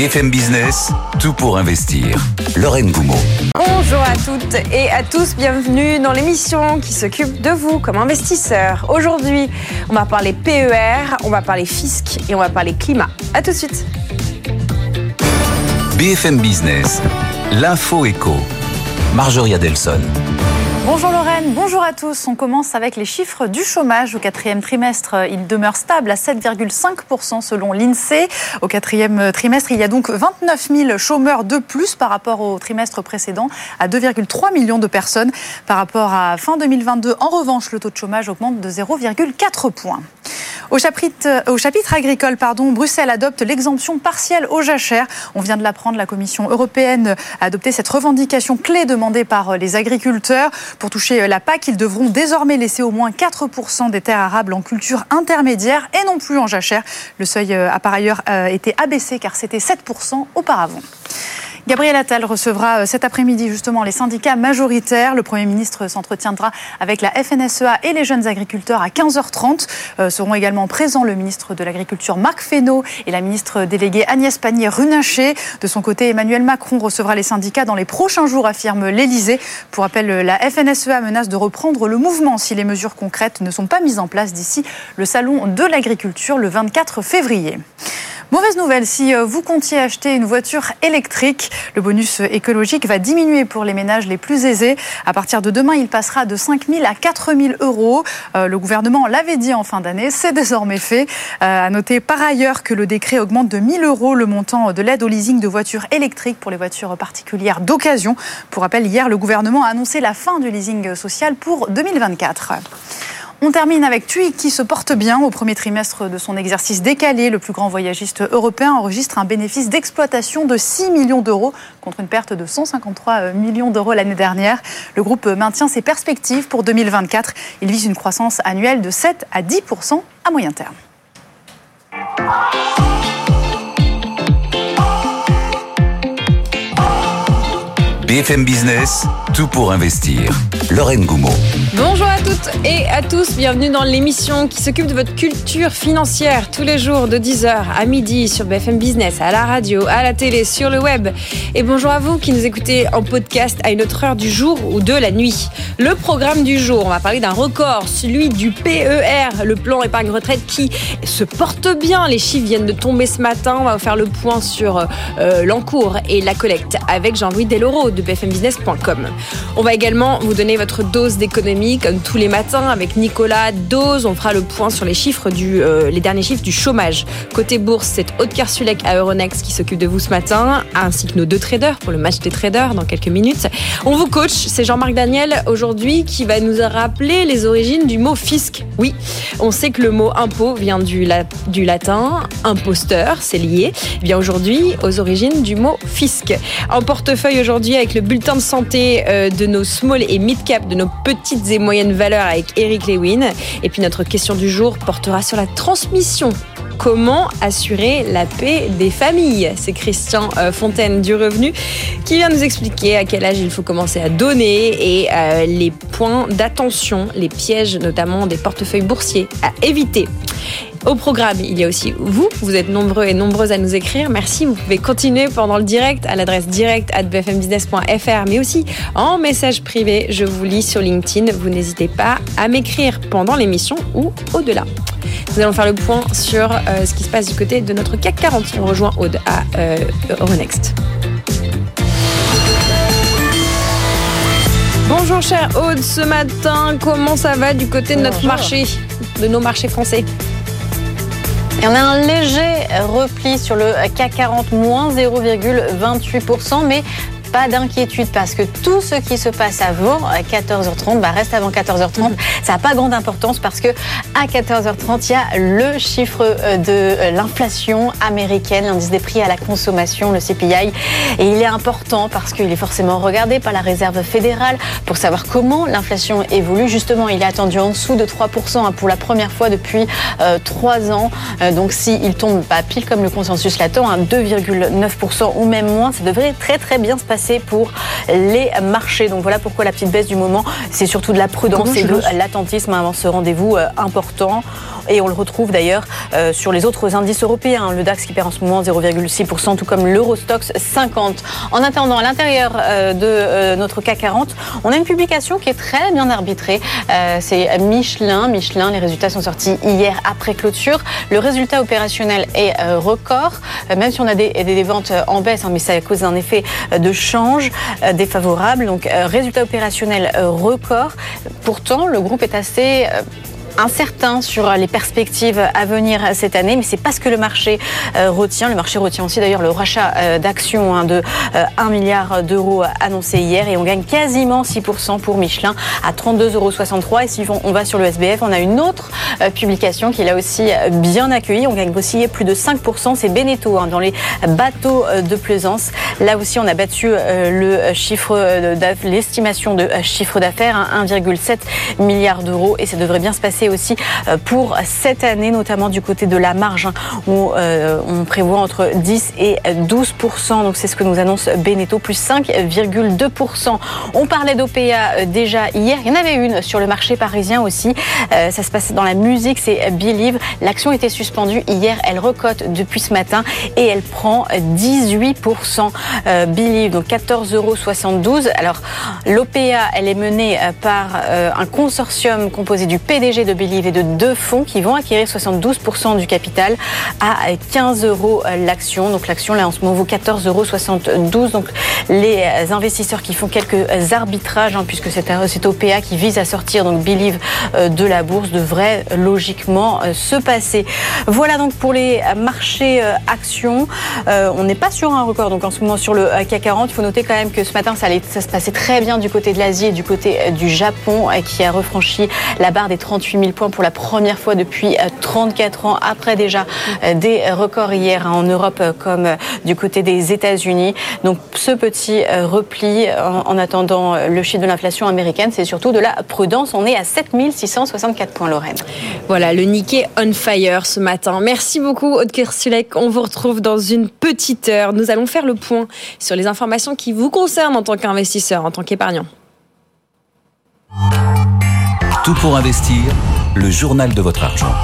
BFM Business, tout pour investir. Lorraine Goumeau. Bonjour à toutes et à tous, bienvenue dans l'émission qui s'occupe de vous comme investisseur. Aujourd'hui, on va parler PER, on va parler fisc et on va parler climat. A tout de suite. BFM Business, l'info éco. Marjorie Adelson. Bonjour Lorraine, bonjour à tous. On commence avec les chiffres du chômage au quatrième trimestre. Il demeure stable à 7,5% selon l'INSEE. Au quatrième trimestre, il y a donc 29 000 chômeurs de plus par rapport au trimestre précédent, à 2,3 millions de personnes. Par rapport à fin 2022, en revanche, le taux de chômage augmente de 0,4 points. Au chapitre, au chapitre, agricole, Bruxelles adopte l'exemption partielle aux jachères. On vient de l'apprendre, la Commission européenne a adopté cette revendication clé demandée par les agriculteurs. Pour toucher la PAC, ils devront désormais laisser au moins 4% des terres arables en culture intermédiaire et non plus en jachère. Le seuil a par ailleurs été abaissé car c'était 7% auparavant. Gabriel Attal recevra cet après-midi justement les syndicats majoritaires. Le Premier ministre s'entretiendra avec la FNSEA et les jeunes agriculteurs à 15h30. Euh, seront également présents le ministre de l'Agriculture Marc Fesneau et la ministre déléguée Agnès Pannier-Runacher. De son côté, Emmanuel Macron recevra les syndicats dans les prochains jours, affirme l'Elysée. Pour rappel, la FNSEA menace de reprendre le mouvement si les mesures concrètes ne sont pas mises en place d'ici le salon de l'agriculture le 24 février. Mauvaise nouvelle, si vous comptiez acheter une voiture électrique, le bonus écologique va diminuer pour les ménages les plus aisés. À partir de demain, il passera de 5 000 à 4 000 euros. Euh, le gouvernement l'avait dit en fin d'année, c'est désormais fait. Euh, à noter par ailleurs que le décret augmente de 1 000 euros le montant de l'aide au leasing de voitures électriques pour les voitures particulières d'occasion. Pour rappel, hier, le gouvernement a annoncé la fin du leasing social pour 2024. On termine avec TUI qui se porte bien au premier trimestre de son exercice décalé. Le plus grand voyagiste européen enregistre un bénéfice d'exploitation de 6 millions d'euros contre une perte de 153 millions d'euros l'année dernière. Le groupe maintient ses perspectives pour 2024. Il vise une croissance annuelle de 7 à 10% à moyen terme. BFM Business, tout pour investir. Lorraine Goumeau. Bonjour à toutes et à tous, bienvenue dans l'émission qui s'occupe de votre culture financière tous les jours de 10h à midi sur BFM Business, à la radio, à la télé, sur le web. Et bonjour à vous qui nous écoutez en podcast à une autre heure du jour ou de la nuit. Le programme du jour, on va parler d'un record, celui du PER, le plan épargne retraite qui se porte bien. Les chiffres viennent de tomber ce matin. On va faire le point sur euh, l'encours et la collecte avec Jean-Louis Deloro de. On va également vous donner votre dose d'économie comme tous les matins avec Nicolas Dose. On fera le point sur les chiffres du, euh, les derniers chiffres du chômage. Côté bourse, c'est Aude Karsulek à Euronext qui s'occupe de vous ce matin, ainsi que nos deux traders pour le match des traders dans quelques minutes. On vous coach, c'est Jean-Marc Daniel aujourd'hui qui va nous rappeler les origines du mot fisc. Oui, on sait que le mot impôt vient du, la, du latin imposteur, c'est lié. Eh bien aujourd'hui aux origines du mot fisc. En portefeuille aujourd'hui avec le bulletin de santé euh, de nos small et mid cap, de nos petites et moyennes valeurs avec Eric Lewin. Et puis notre question du jour portera sur la transmission comment assurer la paix des familles. C'est Christian euh, Fontaine du Revenu qui vient nous expliquer à quel âge il faut commencer à donner et euh, les points d'attention, les pièges notamment des portefeuilles boursiers à éviter. Au programme, il y a aussi vous. Vous êtes nombreux et nombreuses à nous écrire. Merci. Vous pouvez continuer pendant le direct à l'adresse direct at bfmbusiness.fr, mais aussi en message privé. Je vous lis sur LinkedIn. Vous n'hésitez pas à m'écrire pendant l'émission ou au-delà. Nous allons faire le point sur euh, ce qui se passe du côté de notre CAC 40. On rejoint Aude à euh, Euronext. Bonjour cher Aude, ce matin, comment ça va du côté de notre marché, de nos marchés français? Et on a un léger repli sur le CAC 40, moins 0,28%, mais pas d'inquiétude parce que tout ce qui se passe avant 14h30 bah, reste avant 14h30. Ça n'a pas grande importance parce que à 14h30, il y a le chiffre euh, de euh, l'inflation américaine, l'indice des prix à la consommation, le CPI. Et il est important parce qu'il est forcément regardé par la Réserve fédérale pour savoir comment l'inflation évolue. Justement, il est attendu en dessous de 3% hein, pour la première fois depuis euh, 3 ans. Euh, donc s'il tombe pas pile comme le consensus l'attend, à 2,9% ou même moins, ça devrait très très bien se passer pour les marchés. Donc voilà pourquoi la petite baisse du moment, c'est surtout de la prudence et de l'attentisme avant ce rendez-vous important. Et on le retrouve d'ailleurs euh, sur les autres indices européens. Le DAX qui perd en ce moment 0,6%, tout comme l'Eurostox 50. En attendant, à l'intérieur euh, de euh, notre CAC 40, on a une publication qui est très bien arbitrée. C'est Michelin. Michelin, les résultats sont sortis hier après clôture. Le résultat opérationnel est record, même si on a des, ventes en baisse, hein, mais c'est à cause d'un effet de change défavorable. Donc, résultat opérationnel record. Pourtant, le groupe est assez incertain sur les perspectives à venir cette année, mais c'est pas ce que le marché euh, retient. Le marché retient aussi d'ailleurs le rachat euh, d'actions hein, de 1 euh, milliard d'euros annoncé hier et on gagne quasiment 6% pour Michelin à 32,63 euros. Et si on va sur le SBF, on a une autre publication qui l'a aussi bien accueilli. On gagne aussi plus de 5%. C'est Beneteau hein, dans les bateaux de plaisance. Là aussi, on a battu le chiffre, l'estimation de chiffre d'affaires, 1,7 hein, milliard d'euros et ça devrait bien se passer aussi euh, pour cette année, notamment du côté de la marge, hein, où euh, on prévoit entre 10 et 12% Donc c'est ce que nous annonce Beneteau, plus 5,2% On parlait d'OPA euh, déjà hier. Il y en avait une sur le marché parisien aussi. Ça se passe dans la musique, c'est Believe. L'action était suspendue hier. Elle recote depuis ce matin et elle prend 18 Believe, donc 14,72 euros. Alors l'OPA, elle est menée par un consortium composé du PDG de de Believe et de deux fonds qui vont acquérir 72% du capital à 15 euros l'action. Donc l'action là en ce moment vaut 14,72 euros. Donc les investisseurs qui font quelques arbitrages, hein, puisque c'est OPA qui vise à sortir donc Believe euh, de la bourse, devrait logiquement euh, se passer. Voilà donc pour les marchés euh, actions. on n'est pas sur un record donc en ce moment sur le CAC 40. Il faut noter quand même que ce matin ça, allait, ça se passait très bien du côté de l'Asie et du côté du Japon qui a refranchi la barre des 38 000 points pour la première fois depuis 34 euh, ans, après déjà euh, des records hier hein, en Europe euh, comme du côté des États-Unis. Donc ce petit repli en, attendant le chiffre de l'inflation américaine, c'est surtout de la prudence. On est à 7664 points, Lorraine. Voilà, le Nikkei on fire ce matin. Merci beaucoup, Aude Kersulek. On vous retrouve dans une petite heure. Nous allons faire le point sur les informations qui vous concernent en tant qu'investisseur, en tant qu'épargnant. Pour investir, le journal de votre argent.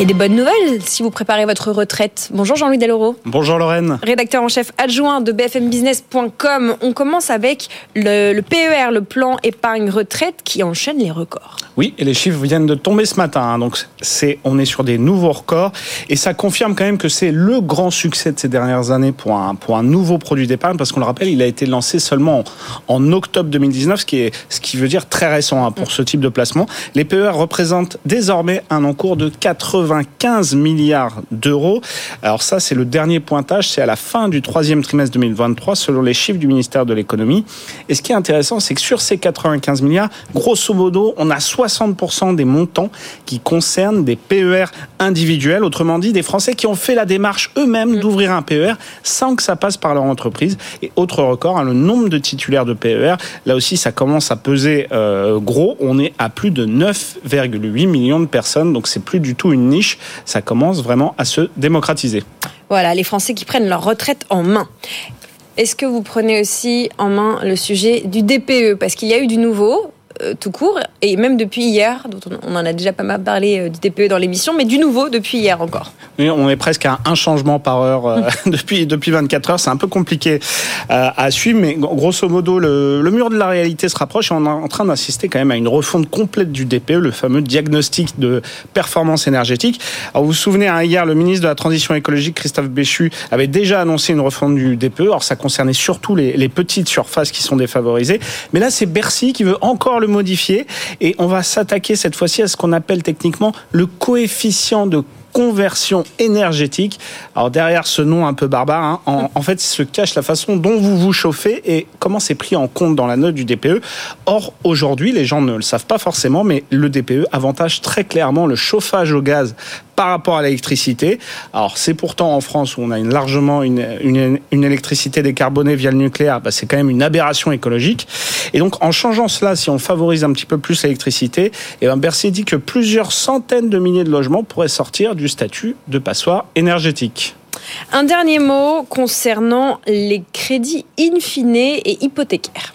Et des bonnes nouvelles si vous préparez votre retraite. Bonjour Jean-Louis Deloro. Bonjour Lorraine. Rédacteur en chef adjoint de bfmbusiness.com. On commence avec le, PER, le plan épargne retraite, qui enchaîne les records. Oui, et les chiffres viennent de tomber ce matin. Hein. donc c'est, on est sur des nouveaux records et ça confirme quand même que c'est le grand succès de ces dernières années pour un, pour un nouveau produit d'épargne parce qu'on le rappelle, il a été lancé seulement en, octobre 2019, ce qui, est, ce qui veut dire très récent hein, pour ce type de placement. Les PER représentent désormais un encours de 80 95 milliards d'euros. Alors ça, c'est le dernier pointage, c'est à la fin du troisième trimestre 2023, selon les chiffres du ministère de l'économie. Et ce qui est intéressant, c'est que sur ces 95 milliards, grosso modo, on a 60% des montants qui concernent des PER individuels, autrement dit, des Français qui ont fait la démarche eux-mêmes mm. d'ouvrir un PER sans que ça passe par leur entreprise. Et autre record, hein, le nombre de titulaires de PER, là aussi, ça commence à peser euh, gros. On est à plus de 9,8 millions de personnes, donc c'est plus du tout une ça commence vraiment à se démocratiser. Voilà, les Français qui prennent leur retraite en main. Est-ce que vous prenez aussi en main le sujet du DPE Parce qu'il y a eu du nouveau, tout court, et même depuis hier, dont on en a déjà pas mal parlé euh, du TPE dans l'émission, mais du nouveau depuis hier encore. Oui, on est presque à un changement par heure euh, depuis, depuis 24 heures. C'est un peu compliqué à suivre, mais grosso modo, le, le, mur de la réalité se rapproche et on est en train d'assister quand même à une refonte complète du DPE, le fameux diagnostic de performance énergétique. Alors vous vous souvenez, hein, hier, le ministre de la Transition écologique, Christophe Béchu, avait déjà annoncé une refonte du DPE. Alors ça concernait surtout les, les petites surfaces qui sont défavorisées. Mais là, c'est Bercy qui veut encore le modifier et on va s'attaquer cette fois-ci à ce qu'on appelle techniquement le coefficient de conversion énergétique. Alors derrière ce nom un peu barbare, hein, en, en, fait, se cache la façon dont vous vous chauffez et comment c'est pris en compte dans la note du DPE. Or, aujourd'hui, les gens ne le savent pas forcément, mais le DPE avantage très clairement le chauffage au gaz par rapport à l'électricité. Alors c'est pourtant en France où on a largement une, une, une électricité décarbonée via le nucléaire, bah, c'est quand même une aberration écologique. Et donc en changeant cela, si on favorise un petit peu plus l'électricité, et eh ben Bercy dit que plusieurs centaines de milliers de logements pourraient sortir du statut de passoire énergétique. Un dernier mot concernant les crédits in fine et hypothécaires.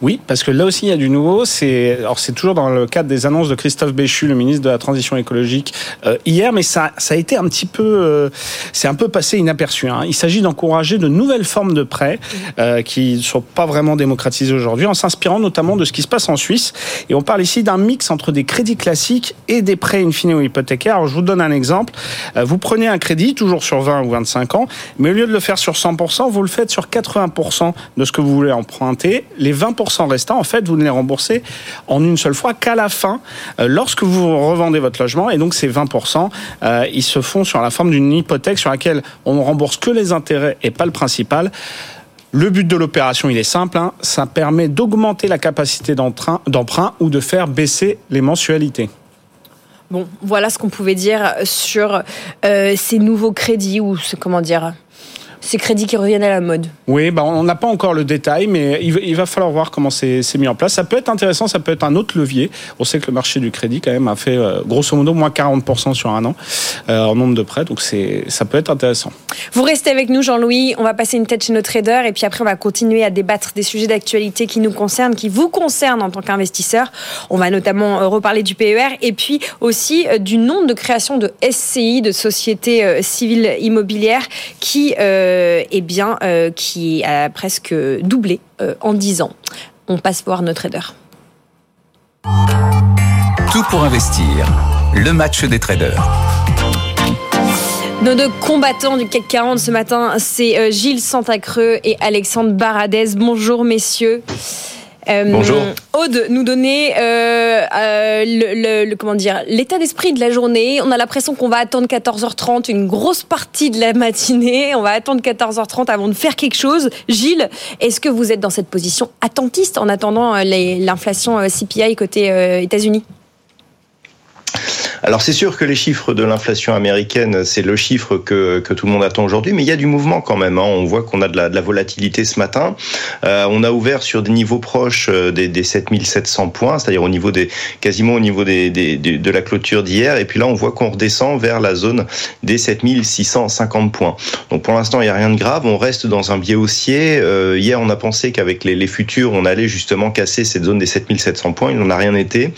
Oui, parce que là aussi il y a du nouveau. C'est alors c'est toujours dans le cadre des annonces de Christophe Béchu, le ministre de la Transition écologique euh, hier, mais ça ça a été un petit peu euh, c'est un peu passé inaperçu. Hein. Il s'agit d'encourager de nouvelles formes de prêts euh, qui ne sont pas vraiment démocratisées aujourd'hui, en s'inspirant notamment de ce qui se passe en Suisse. Et on parle ici d'un mix entre des crédits classiques et des prêts in fine ou hypothécaires. Je vous donne un exemple. vous prenez un crédit toujours sur 20 ou 25 ans, mais au lieu de le faire sur 100%, vous le faites sur 80% de ce que vous voulez emprunter. Les 20% restants, en fait, vous ne les remboursez en une seule fois qu'à la fin, euh, lorsque vous revendez votre logement. Et donc, ces 20%, euh, ils se font sur la forme d'une hypothèque sur laquelle on ne rembourse que les intérêts et pas le principal. Le but de l'opération, il est simple, hein. ça permet d'augmenter la capacité d'emprunt ou de faire baisser les mensualités. Bon, voilà ce qu'on pouvait dire sur euh, ces nouveaux crédits ou comment dire ces crédits qui reviennent à la mode Oui, bah on n'a pas encore le détail, mais il va falloir voir comment c'est mis en place. Ça peut être intéressant, ça peut être un autre levier. On sait que le marché du crédit, quand même, a fait euh, grosso modo moins 40% sur un an euh, en nombre de prêts, donc ça peut être intéressant. Vous restez avec nous, Jean-Louis. On va passer une tête chez nos traders et puis après, on va continuer à débattre des sujets d'actualité qui nous concernent, qui vous concernent en tant qu'investisseur. On va notamment euh, reparler du PER et puis aussi du nombre de création de SCI, de sociétés civiles immobilières, qui euh, eh bien, euh, qui a presque doublé euh, en 10 ans. On passe voir notre trader. Tout pour investir. Le match des traders. Nos deux combattants du CAC 40 ce matin, c'est Gilles Santacreux et Alexandre Baradez. Bonjour messieurs. Euh, Bonjour. Aude nous donnait euh, euh, le, comment dire l'état d'esprit de la journée. On a l'impression qu'on va attendre 14h30, une grosse partie de la matinée. On va attendre 14h30 avant de faire quelque chose. Gilles, est-ce que vous êtes dans cette position attentiste en attendant l'inflation CPI côté États-Unis? Alors c'est sûr que les chiffres de l'inflation américaine, c'est le chiffre que, que tout le monde attend aujourd'hui, mais il y a du mouvement quand même. Hein. On voit qu'on a de la, volatilité ce matin. Euh, on a ouvert sur des niveaux proches euh, des, des 7700 points, c'est-à-dire au niveau des quasiment au niveau des de la clôture d'hier. Et puis là, on voit qu'on redescend vers la zone des 7650 points. Donc pour l'instant, il n'y a rien de grave. On reste dans un biais haussier. Euh, hier, on a pensé qu'avec les, les futurs, on allait justement casser cette zone des 7700 points. Il n'en a rien été.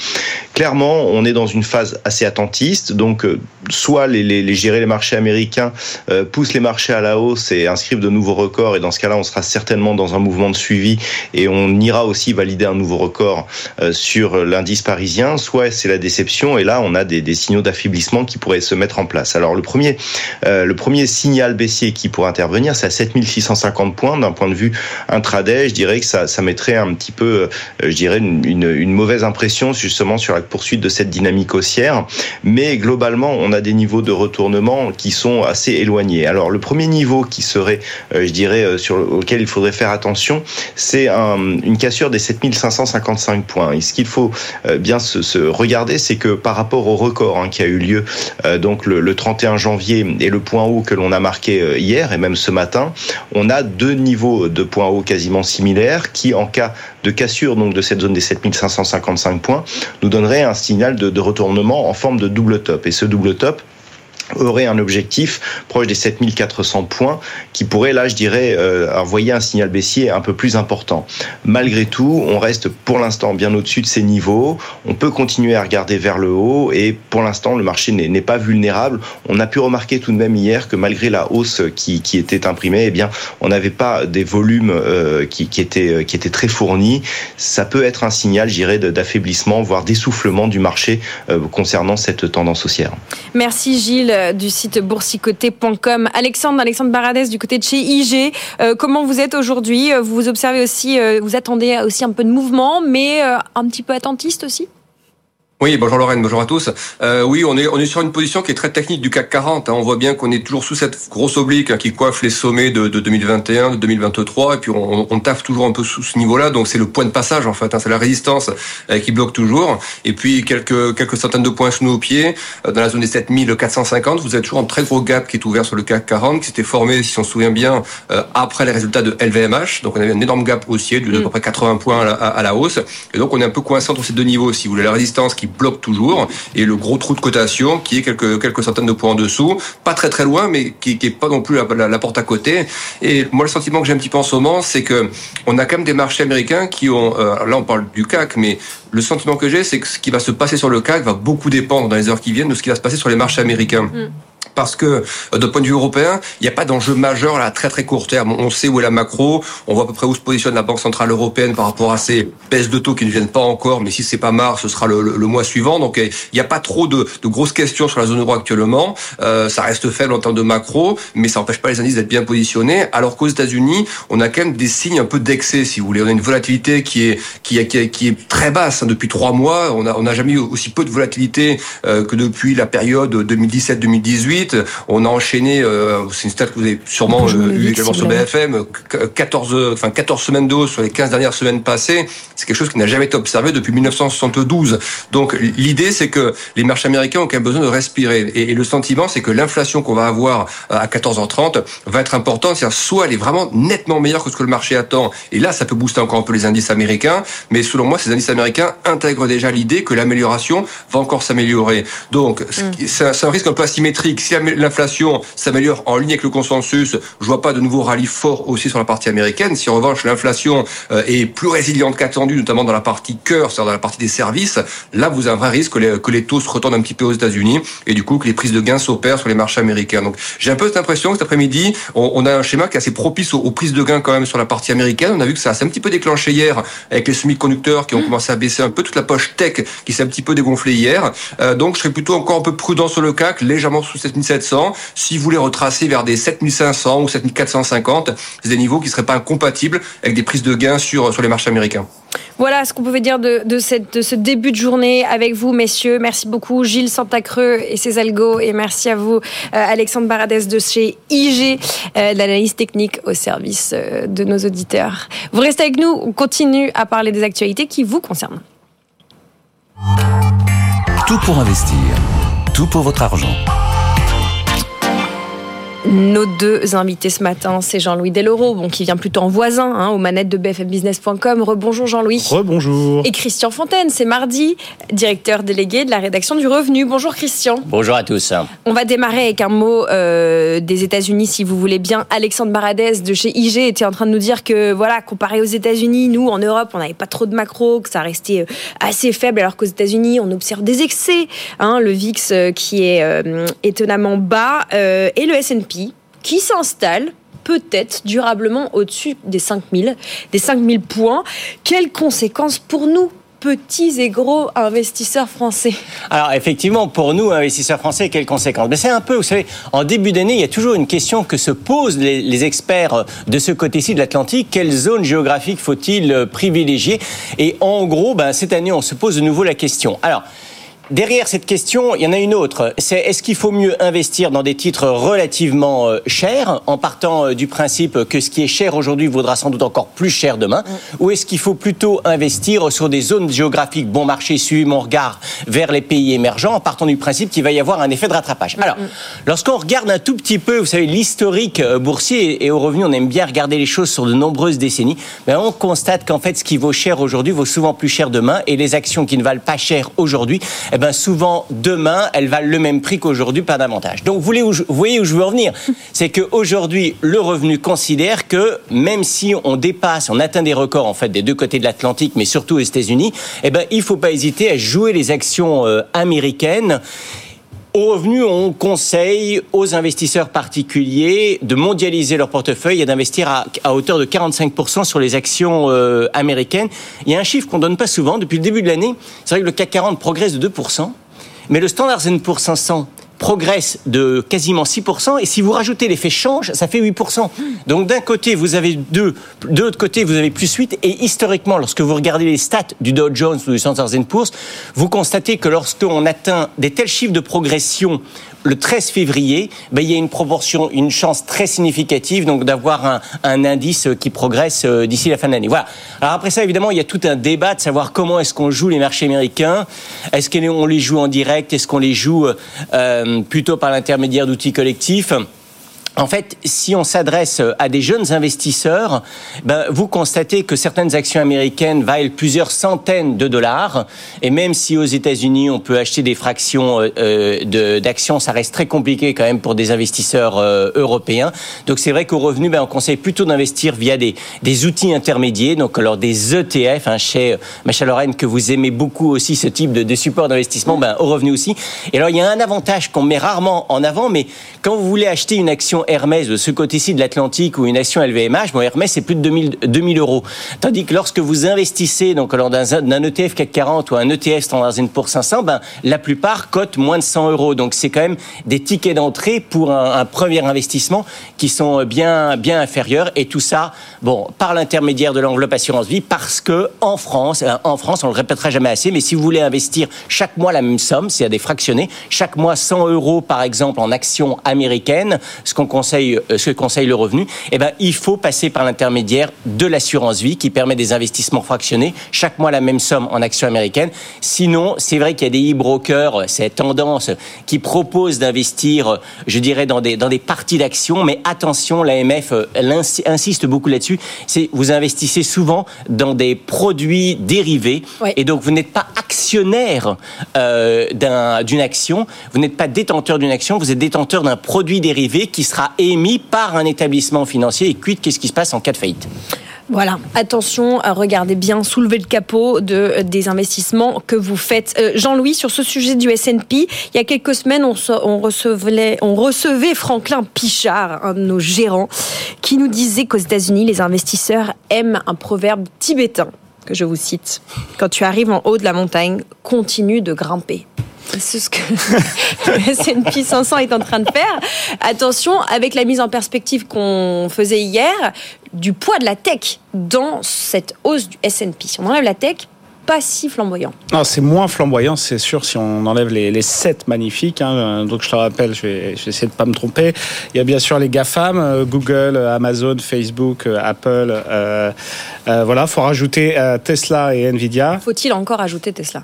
Clairement, on est dans une phase assez Donc, euh, soit les, les, les, gérer les marchés américains euh, poussent les marchés à la hausse et inscrivent de nouveaux records. Et dans ce cas-là, on sera certainement dans un mouvement de suivi et on ira aussi valider un nouveau record euh, sur l'indice parisien. Soit c'est la déception et là, on a des, des signaux d'affaiblissement qui pourraient se mettre en place. Alors, le premier, le premier signal baissier qui pourrait intervenir, c'est à 7650 points. D'un point de vue intraday, je dirais que ça, ça mettrait un petit peu, je dirais, une, une mauvaise impression justement sur la poursuite de cette dynamique haussière mais globalement, on a des niveaux de retournement qui sont assez éloignés. Alors le premier niveau qui serait, euh, je dirais, euh, sur lequel il faudrait faire attention, c'est une cassure des 7555 points. Et ce qu'il faut euh, bien se, regarder, c'est que par rapport au record hein, qui a eu lieu donc le, 31 janvier et le point haut que l'on a marqué hier et même ce matin, on a deux niveaux de points hauts quasiment similaires qui, en cas de cassure donc de cette zone des 7555 points, nous donnerait un signal de, de retournement en forme de double top. Et ce double top, aurait un objectif proche des 7400 points qui pourrait là je dirais euh, envoyer un signal baissier un peu plus important. Malgré tout, on reste pour l'instant bien au-dessus de ces niveaux, on peut continuer à regarder vers le haut et pour l'instant le marché n'est pas vulnérable. On a pu remarquer tout de même hier que malgré la hausse qui, qui était imprimée, eh bien on n'avait pas des volumes euh, qui, qui, étaient, qui étaient très fournis. Ça peut être un signal, je dirais, d'affaiblissement, voire d'essoufflement du marché euh, concernant cette tendance haussière. Merci Gilles. Euh, du site boursicoté.com. Alexandre, Alexandre Baradès du côté de chez IG. Euh, comment vous êtes aujourd'hui? Vous observez aussi, euh, vous attendez aussi un peu de mouvement, mais un petit peu attentiste aussi? Oui, bonjour Lorraine, bonjour à tous. Euh, oui, on est on est sur une position qui est très technique du CAC 40. Hein. On voit bien qu'on est toujours sous cette grosse oblique hein, qui coiffe les sommets de, de, 2021, de 2023, et puis on, on taffe toujours un peu sous ce niveau-là. Donc c'est le point de passage en fait. Hein. C'est la résistance euh, qui bloque toujours. Et puis quelques quelques centaines de points sous nos pieds, euh, dans la zone des 7450. Vous avez toujours un très gros gap qui est ouvert sur le CAC 40, qui s'était formé, si on se souvient bien, euh, après les résultats de LVMH. Donc on avait un énorme gap haussier de, de, à peu près 80 points à la, à la, hausse. Et donc on est un peu coincé entre ces deux niveaux. Si vous voulez la résistance qui bloque toujours, et le gros trou de cotation qui est quelques quelques centaines de points en dessous, pas très très loin, mais qui, qui est pas non plus la, la, porte à côté. Et moi, le sentiment que j'ai un petit peu en ce moment, c'est que on a quand même des marchés américains qui ont, euh, là on parle du CAC, mais le sentiment que j'ai, c'est que ce qui va se passer sur le CAC va beaucoup dépendre dans les heures qui viennent de ce qui va se passer sur les marchés américains. Mm parce que euh, de point de vue européen, il n'y a pas d'enjeu majeur à très très court terme. On sait où est la macro, on voit à peu près où se positionne la Banque centrale européenne par rapport à ces baisses de taux qui ne viennent pas encore, mais si c'est pas mars, ce sera le, le, mois suivant. Donc il n'y a pas trop de, de, grosses questions sur la zone euro actuellement. Euh, ça reste faible en termes de macro, mais ça n'empêche pas les indices d'être bien positionnés. Alors qu'aux États-Unis, on a quand même des signes un peu d'excès, si vous voulez. On a une volatilité qui est qui est, qui est, très basse hein. depuis trois mois. On a on n'a jamais eu aussi peu de volatilité euh, que depuis la période 2017-2018. On a enchaîné, euh, c'est une stat que vous avez sûrement eu également sur BFM, 14, enfin 14 semaines d'eau sur les 15 dernières semaines passées. C'est quelque chose qui n'a jamais été observé depuis 1972. Donc l'idée, c'est que les marchés américains ont quand même besoin de respirer. Et, le sentiment, c'est que l'inflation qu'on va avoir euh, à 14h30 va être importante. C'est-à-dire soit elle est vraiment nettement meilleure que ce que le marché attend, et là, ça peut booster encore un peu les indices américains. Mais selon moi, ces indices américains intègrent déjà l'idée que l'amélioration va encore s'améliorer. Donc mm. c'est un risque un peu asymétrique. Si l'inflation s'améliore en ligne avec le consensus, je vois pas de nouveau rallye fort aussi sur la partie américaine. Si en revanche l'inflation euh, est plus résiliente qu'attendu, notamment dans la partie cœur, c'est-à-dire dans la partie des services, là vous avez un vrai risque que les, que les taux se retendent un petit peu aux États-Unis et du coup que les prises de gains s'opèrent sur les marchés américains. Donc j'ai un peu cette impression que cet après-midi, on, a un schéma qui est assez propice aux, prises de gains quand même sur la partie américaine. On a vu que ça s'est un petit peu déclenché hier avec les semi-conducteurs qui ont mmh. commencé à baisser un peu, toute la poche tech qui s'est un petit peu dégonflée hier. Euh, donc je serais plutôt encore un peu prudent sur le CAC, légèrement sous 7700. Si vous voulez retracer vers des 7500 ou 7450, c'est des niveaux qui seraient pas incompatibles avec des prises de gains sur, sur les marchés américains. Voilà ce qu'on pouvait dire de, de, cette, de ce début de journée avec vous, messieurs. Merci beaucoup, Gilles Santacreux et ses algos. Et merci à vous, euh, Alexandre Baradès de chez IG, euh, l'analyse technique au service euh, de nos auditeurs. Vous restez avec nous, on continue à parler des actualités qui vous concernent. Tout pour investir, tout pour votre argent. Nos deux invités ce matin, c'est Jean-Louis Deloro, bon, qui vient plutôt en voisin, hein, aux manettes de bfmbusiness.com. Rebonjour Jean-Louis. Rebonjour. Et Christian Fontaine, c'est mardi, directeur délégué de la rédaction du Revenu. Bonjour Christian. Bonjour à tous. On va démarrer avec un mot euh, des États-Unis, si vous voulez bien. Alexandre Baradès de chez IG était en train de nous dire que, voilà, comparé aux États-Unis, nous en Europe, on n'avait pas trop de macro, que ça restait euh, assez faible, alors qu'aux États-Unis, on observe des excès. Hein, le VIX euh, qui est étonnamment bas et le S&P qui s'installe peut-être durablement au-dessus des 5000, des 5000 points. Quelles conséquences pour nous petits et gros investisseurs français? Alors effectivement, pour nous, investisseurs français, quelles conséquences? Mais c'est un peu, vous savez, en début d'année, il y a toujours une question que se posent les, experts de ce côté-ci de l'Atlantique. Quelle zone géographique faut-il privilégier? Et en gros, ben, cette année, on se pose de nouveau la question. Alors, Derrière cette question, il y en a une autre. C'est est-ce qu'il faut mieux investir dans des titres relativement euh, chers, en partant euh, du principe que ce qui est cher aujourd'hui vaudra sans doute encore plus cher demain, mm. ou est-ce qu'il faut plutôt investir sur des zones géographiques bon marché, suivre mon regard vers les pays émergents, en partant du principe qu'il va y avoir un effet de rattrapage? Alors, mm. lorsqu'on regarde un tout petit peu, vous savez, l'historique euh, boursier et au revenu, on aime bien regarder les choses sur de nombreuses décennies, mais on constate qu'en fait, ce qui vaut cher aujourd'hui vaut souvent plus cher demain, et les actions qui ne valent pas cher aujourd'hui, eh ben souvent demain, elles valent le même prix qu'aujourd'hui, pas davantage. Donc vous, voyez où je, voyez où je veux en venir? C'est qu'aujourd'hui, le revenu considère que même si on dépasse, on atteint des records en fait des deux côtés de l'Atlantique, mais surtout aux États-Unis, eh ben il faut pas hésiter à jouer les actions euh, américaines au revenu, on conseille aux investisseurs particuliers de mondialiser leur portefeuille et d'investir à, hauteur de 45% sur les actions euh, américaines. Il y a un chiffre qu'on donne pas souvent. Depuis le début de l'année, c'est vrai que le CAC 40 progresse de 2%, mais le Standard Poor's 500 progresse de quasiment 6%, et si vous rajoutez l'effet change, ça fait 8%. Donc d'un côté, vous avez 2, de l'autre côté, vous avez plus 8, et historiquement, lorsque vous regardez les stats du Dow Jones ou du Standard Poor's, vous constatez que lorsqu'on atteint des tels chiffres de progression le 13 février, ben, il y a une proportion, une chance très significative donc d'avoir un, indice qui progresse euh, d'ici la fin de l'année. Voilà. Alors après ça, évidemment, il y a tout un débat de savoir comment est-ce qu'on joue les marchés américains. Est-ce qu'on les joue en direct? Est-ce qu'on les joue euh, plutôt par l'intermédiaire d'outils collectifs? En fait, si on s'adresse à des jeunes investisseurs, ben, vous constatez que certaines actions américaines valent plusieurs centaines de dollars. Et même si aux États-Unis, on peut acheter des fractions euh, euh d'actions, ça reste très compliqué quand même pour des investisseurs euh, européens. Donc c'est vrai qu'au revenu, ben, on conseille plutôt d'investir via des, outils intermédiaires, donc alors des ETF, chez Macha Lorraine, que vous aimez beaucoup aussi ce type de, de support d'investissement, ben, au revenu aussi. Et alors il y a un avantage qu'on met rarement en avant, mais quand vous voulez acheter une action Hermès de ce côté-ci de l'Atlantique ou une action LVMH, bon, Hermès, c'est plus de 2000, 2000 euros. Tandis que lorsque vous investissez donc dans un, ETF CAC 40 ou un ETF Standard Poor's 500, ben, la plupart cotent moins de 100 euros. Donc, c'est quand même des tickets d'entrée pour un, un, premier investissement qui sont bien, bien inférieurs. Et tout ça, bon, par l'intermédiaire de l'enveloppe assurance vie, parce que en France, euh, en France, on le répétera jamais assez, mais si vous voulez investir chaque mois la même somme, c'est à des fractionnés, chaque mois 100 euros par exemple en actions américaines, ce qu'on conseille, euh, ce que conseille le revenu, eh ben, il faut passer par l'intermédiaire de l'assurance vie qui permet des investissements fractionnés, chaque mois la même somme en actions américaines. Sinon, c'est vrai qu'il y a des e-brokers, cette tendance qui proposent d'investir, je dirais, dans des, dans des parties d'actions, mais attention, l'AMF euh, insiste beaucoup là-dessus, c'est vous investissez souvent dans des produits dérivés. Oui. et donc vous n'êtes pas actionnaire euh, d'une un, action, vous n'êtes pas détenteur d'une action, vous êtes détenteur d'un produit dérivé qui sera émis par un établissement financier. Et quid, qu'est-ce qui se passe en cas de faillite? Voilà, attention, regardez bien, soulevez le capot de, des investissements que vous faites. Euh, Jean-Louis, sur ce sujet du S&P, il y a quelques semaines, on, on, recevait, on recevait Franklin Pichard, un de nos gérants, qui nous disait qu'aux États-Unis, les investisseurs aiment un proverbe tibétain que je vous cite. Quand tu arrives en haut de la montagne, continue de grimper. C'est ce que le S&P 500 est en train de faire. Attention, avec la mise en perspective qu'on faisait hier, du poids de la tech dans cette hausse du S&P. Si on enlève la tech, pas si flamboyant. Non, c'est moins flamboyant, c'est sûr, si on enlève les, les 7 magnifiques. Hein. Donc, je te rappelle, je vais, je vais essayer de pas me tromper. Il y a bien sûr les GAFAM, euh, Google, Amazon, Facebook, euh, Apple. Euh, euh, voilà, faut rajouter euh, Tesla et Nvidia. Faut-il encore ajouter Tesla?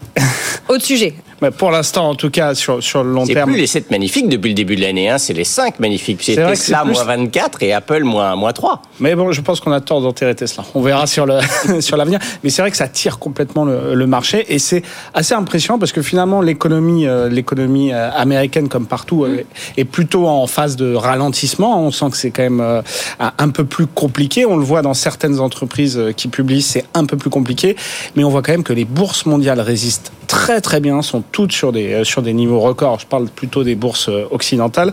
Autre sujet. Mais pour l'instant, en tout cas, sur, sur le long terme. C'est plus les 7 magnifiques depuis le début de l'année, hein, c'est les 5 magnifiques. C'est Tesla plus... moins 24 et Apple moins, moins 3. Mais bon, je pense qu'on a tort d'enterrer Tesla. On verra sur l'avenir. sur Mais c'est vrai que ça tire complètement le, le marché et c'est assez impressionnant parce que finalement, l'économie euh, l'économie américaine, comme partout, mmh. est plutôt en phase de ralentissement. On sent que c'est quand même euh, un peu plus compliqué. On le voit dans certaines entreprises qui publient, c'est un peu plus compliqué. Mais on voit quand même que les bourses mondiales résistent très très bien, sont toutes sur des, sur des niveaux records. Je parle plutôt des bourses occidentales.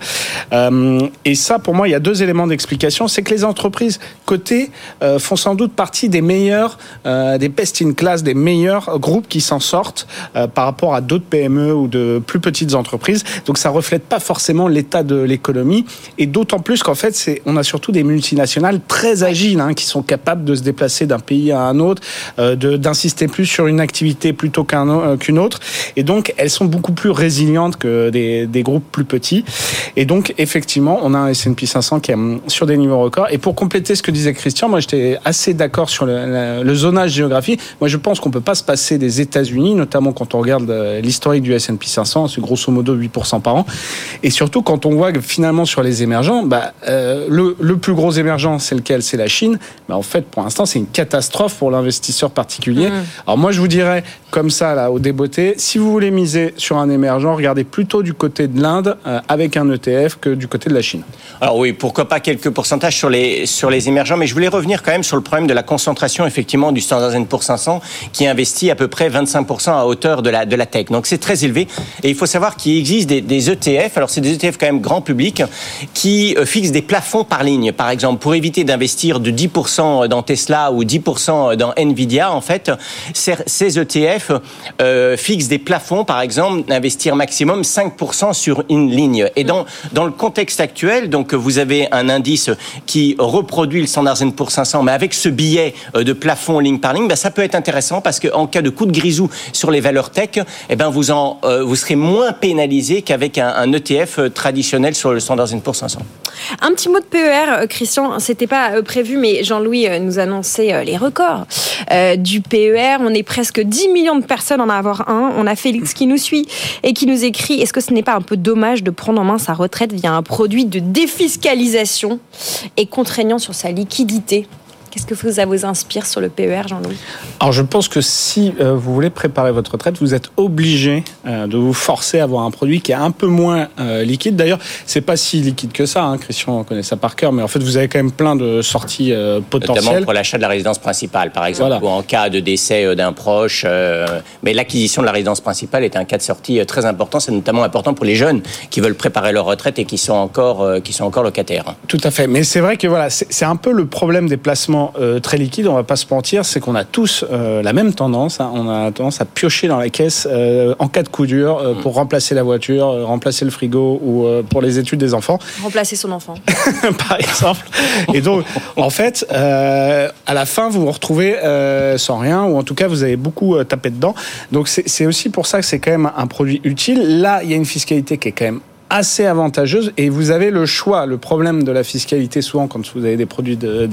Euh, et ça, pour moi, il y a deux éléments d'explication. C'est que les entreprises cotées euh, font sans doute partie des meilleurs, euh, des best in class, des meilleurs groupes qui s'en sortent euh, par rapport à d'autres PME ou de plus petites entreprises. Donc ça reflète pas forcément l'état de l'économie. Et d'autant plus qu'en fait, on a surtout des multinationales très agiles hein, qui sont capables de se déplacer d'un pays à un autre, euh, de, d'insister plus sur une activité plutôt qu'un euh, qu'une autre. Et donc, elles sont beaucoup plus résilientes que des, des groupes plus petits. Et donc, effectivement, on a un S&P 500 qui est sur des niveaux records. Et pour compléter ce que disait Christian, moi, j'étais assez d'accord sur le, zonage géographique. Moi, je pense qu'on peut pas se passer des États-Unis, notamment quand on regarde euh, l'historique du S&P 500, c'est grosso modo 8% par an. Et surtout, quand on voit que finalement sur les émergents, bah, euh, le, le, plus gros émergent, c'est lequel? C'est la Chine. Bah, en fait, pour l'instant, c'est une catastrophe pour l'investisseur particulier. Mmh. Alors moi, je vous dirais, comme ça, là, au débeauté, si vous voulez miser sur un émergent, regardez plutôt du côté de l'Inde euh, avec un ETF que du côté de la Chine. Alors oui, pourquoi pas quelques pourcentages sur les, sur les émergents, mais je voulais revenir quand même sur le problème de la concentration, effectivement, du Standard Poor's 500, qui investit à peu près 25% à hauteur de la, de la tech. Donc c'est très élevé. Et il faut savoir qu'il existe des, ETF, alors c'est des ETF quand même grand public, qui euh, fixent des plafonds par ligne. Par exemple, pour éviter d'investir de 10% dans Tesla ou 10% dans Nvidia, en fait, ces ETF euh, fixent des plafonds, par exemple, d'investir maximum 5% sur une ligne. Et dans, dans le contexte actuel, donc vous avez un indice qui reproduit le Standard Poor's 500, mais avec ce billet euh, de plafond ligne par ligne, ben, ça peut être intéressant parce qu'en cas de coup de grisou sur les valeurs tech, eh ben vous, en, euh, vous serez moins pénalisé qu'avec un, ETF traditionnel sur le Standard Poor's 500. Un petit mot de PER, Christian, c'était pas prévu, mais Jean-Louis nous annonçait les records euh, du PER. On est presque 10 millions de personnes en à avoir un. On a fait Qui nous suit et qui nous écrit Est-ce que ce n'est pas un peu dommage de prendre en main sa retraite via un produit de défiscalisation et contraignant sur sa liquidité? Qu'est-ce que ça vous inspire sur le PER, Jean-Louis Alors, je pense que si euh, vous voulez préparer votre retraite, vous êtes obligé euh, de vous forcer à avoir un produit qui est un peu moins euh, liquide. D'ailleurs, c'est pas si liquide que ça. Hein. Christian connaît ça par cœur, mais en fait, vous avez quand même plein de sorties potentielles. Notamment pour l'achat de la résidence principale, par exemple, ou en cas de décès d'un proche. mais l'acquisition de la résidence principale est un cas de sortie très important. C'est notamment important pour les jeunes qui veulent préparer leur retraite et qui sont encore, qui sont encore locataires. Tout à fait. Mais c'est vrai que voilà, c'est un peu le problème des placements euh, très liquide, on va pas se mentir, c'est qu'on a tous euh, la même tendance. Hein. on a tendance à piocher dans la caisse euh, en cas de coup dur mm. pour remplacer la voiture, remplacer le frigo ou pour les études des enfants. Remplacer son enfant. Par exemple. Et donc, en fait, à la fin, vous vous retrouvez sans rien, ou en tout cas, vous avez beaucoup tapé dedans. Donc, c'est aussi pour ça que c'est quand même un produit utile. Là, il y a une fiscalité qui est quand même assez avantageuse et vous avez le choix. Le problème de la fiscalité, souvent, quand vous avez des produits, de,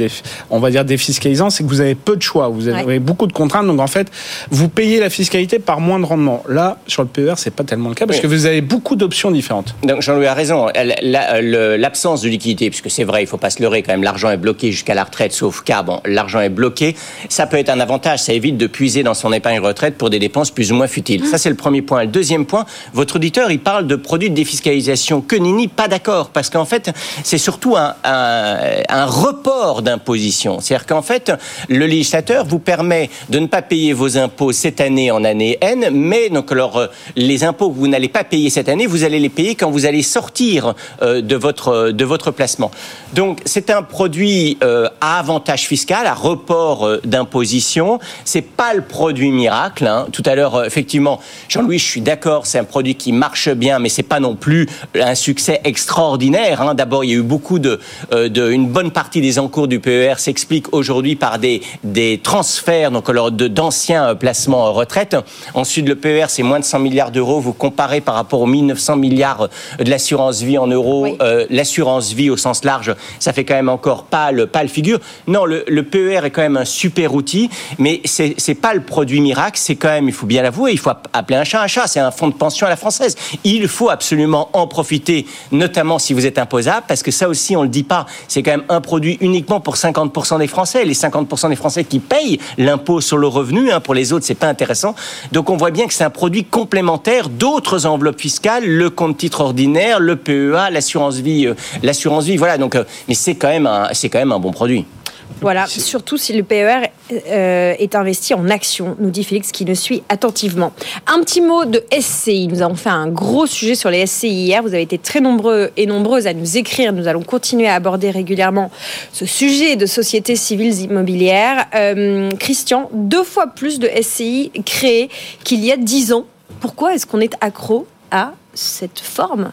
on va dire défiscalisants, c'est que vous avez peu de choix. Vous avez beaucoup de contraintes. Donc, en fait, vous payez la fiscalité par moins de rendement. Là, sur le PER, c'est pas tellement le cas parce que vous avez beaucoup d'options différentes. Donc, Jean-Louis a raison. L'absence de liquidité, puisque c'est vrai, il faut pas se leurrer quand même, l'argent est bloqué jusqu'à la retraite, sauf cas, bon, l'argent est bloqué. Ça peut être un avantage. Ça évite de puiser dans son épargne retraite pour des dépenses plus ou moins futiles. Ça, c'est le premier point. Le deuxième point, votre auditeur, il parle de produits de défiscalisation que Nini pas d'accord, parce qu'en fait, c'est surtout un, un, report d'imposition. C'est-à-dire qu'en fait, le législateur vous permet de ne pas payer vos impôts cette année en année N, mais donc alors, les impôts que vous n'allez pas payer cette année, vous allez les payer quand vous allez sortir euh, de votre, de votre placement. Donc, c'est un produit euh, à avantage fiscal, à report euh, d'imposition. C'est pas le produit miracle. Hein. Tout à l'heure, effectivement, Jean-Louis, je suis d'accord, c'est un produit qui marche bien, mais c'est pas non plus un succès extraordinaire. Hein. D'abord, il y a eu beaucoup de, euh, de, une bonne partie des encours du PER s'explique aujourd'hui par des, des transferts, donc d'anciens euh, placements en retraite. Ensuite, le PER, c'est moins de 100 milliards d'euros. Vous comparez par rapport aux 1900 milliards de l'assurance vie en euros, euh, l'assurance vie au sens large, ça fait quand même encore pas le, pas le figure. Non, le, le PER est quand même un super outil, mais c'est, c'est pas le produit miracle. C'est quand même, il faut bien l'avouer, il faut appeler un chat un chat. C'est un fonds de pension à la française. Il faut absolument en profiter, notamment si vous êtes imposable, parce que ça aussi, on le dit pas. C'est quand même un produit uniquement pour 50% des Français. Les 50% des Français qui payent l'impôt sur le revenu, hein, pour les autres, c'est pas intéressant. Donc on voit bien que c'est un produit complémentaire d'autres enveloppes fiscales, le compte titre ordinaire, le PEA, l'assurance vie, euh, l'assurance vie. Voilà. Donc, euh, mais c'est quand c'est quand même un bon produit. Voilà, surtout si le PER euh, est investi en actions, nous dit Félix qui nous suit attentivement. Un petit mot de SCI. Nous avons fait un gros sujet sur les SCI hier. Vous avez été très nombreux et nombreuses à nous écrire. Nous allons continuer à aborder régulièrement ce sujet de sociétés civiles immobilières. Euh, Christian, deux fois plus de SCI créés qu'il y a dix ans. Pourquoi est-ce qu'on est accro à cette forme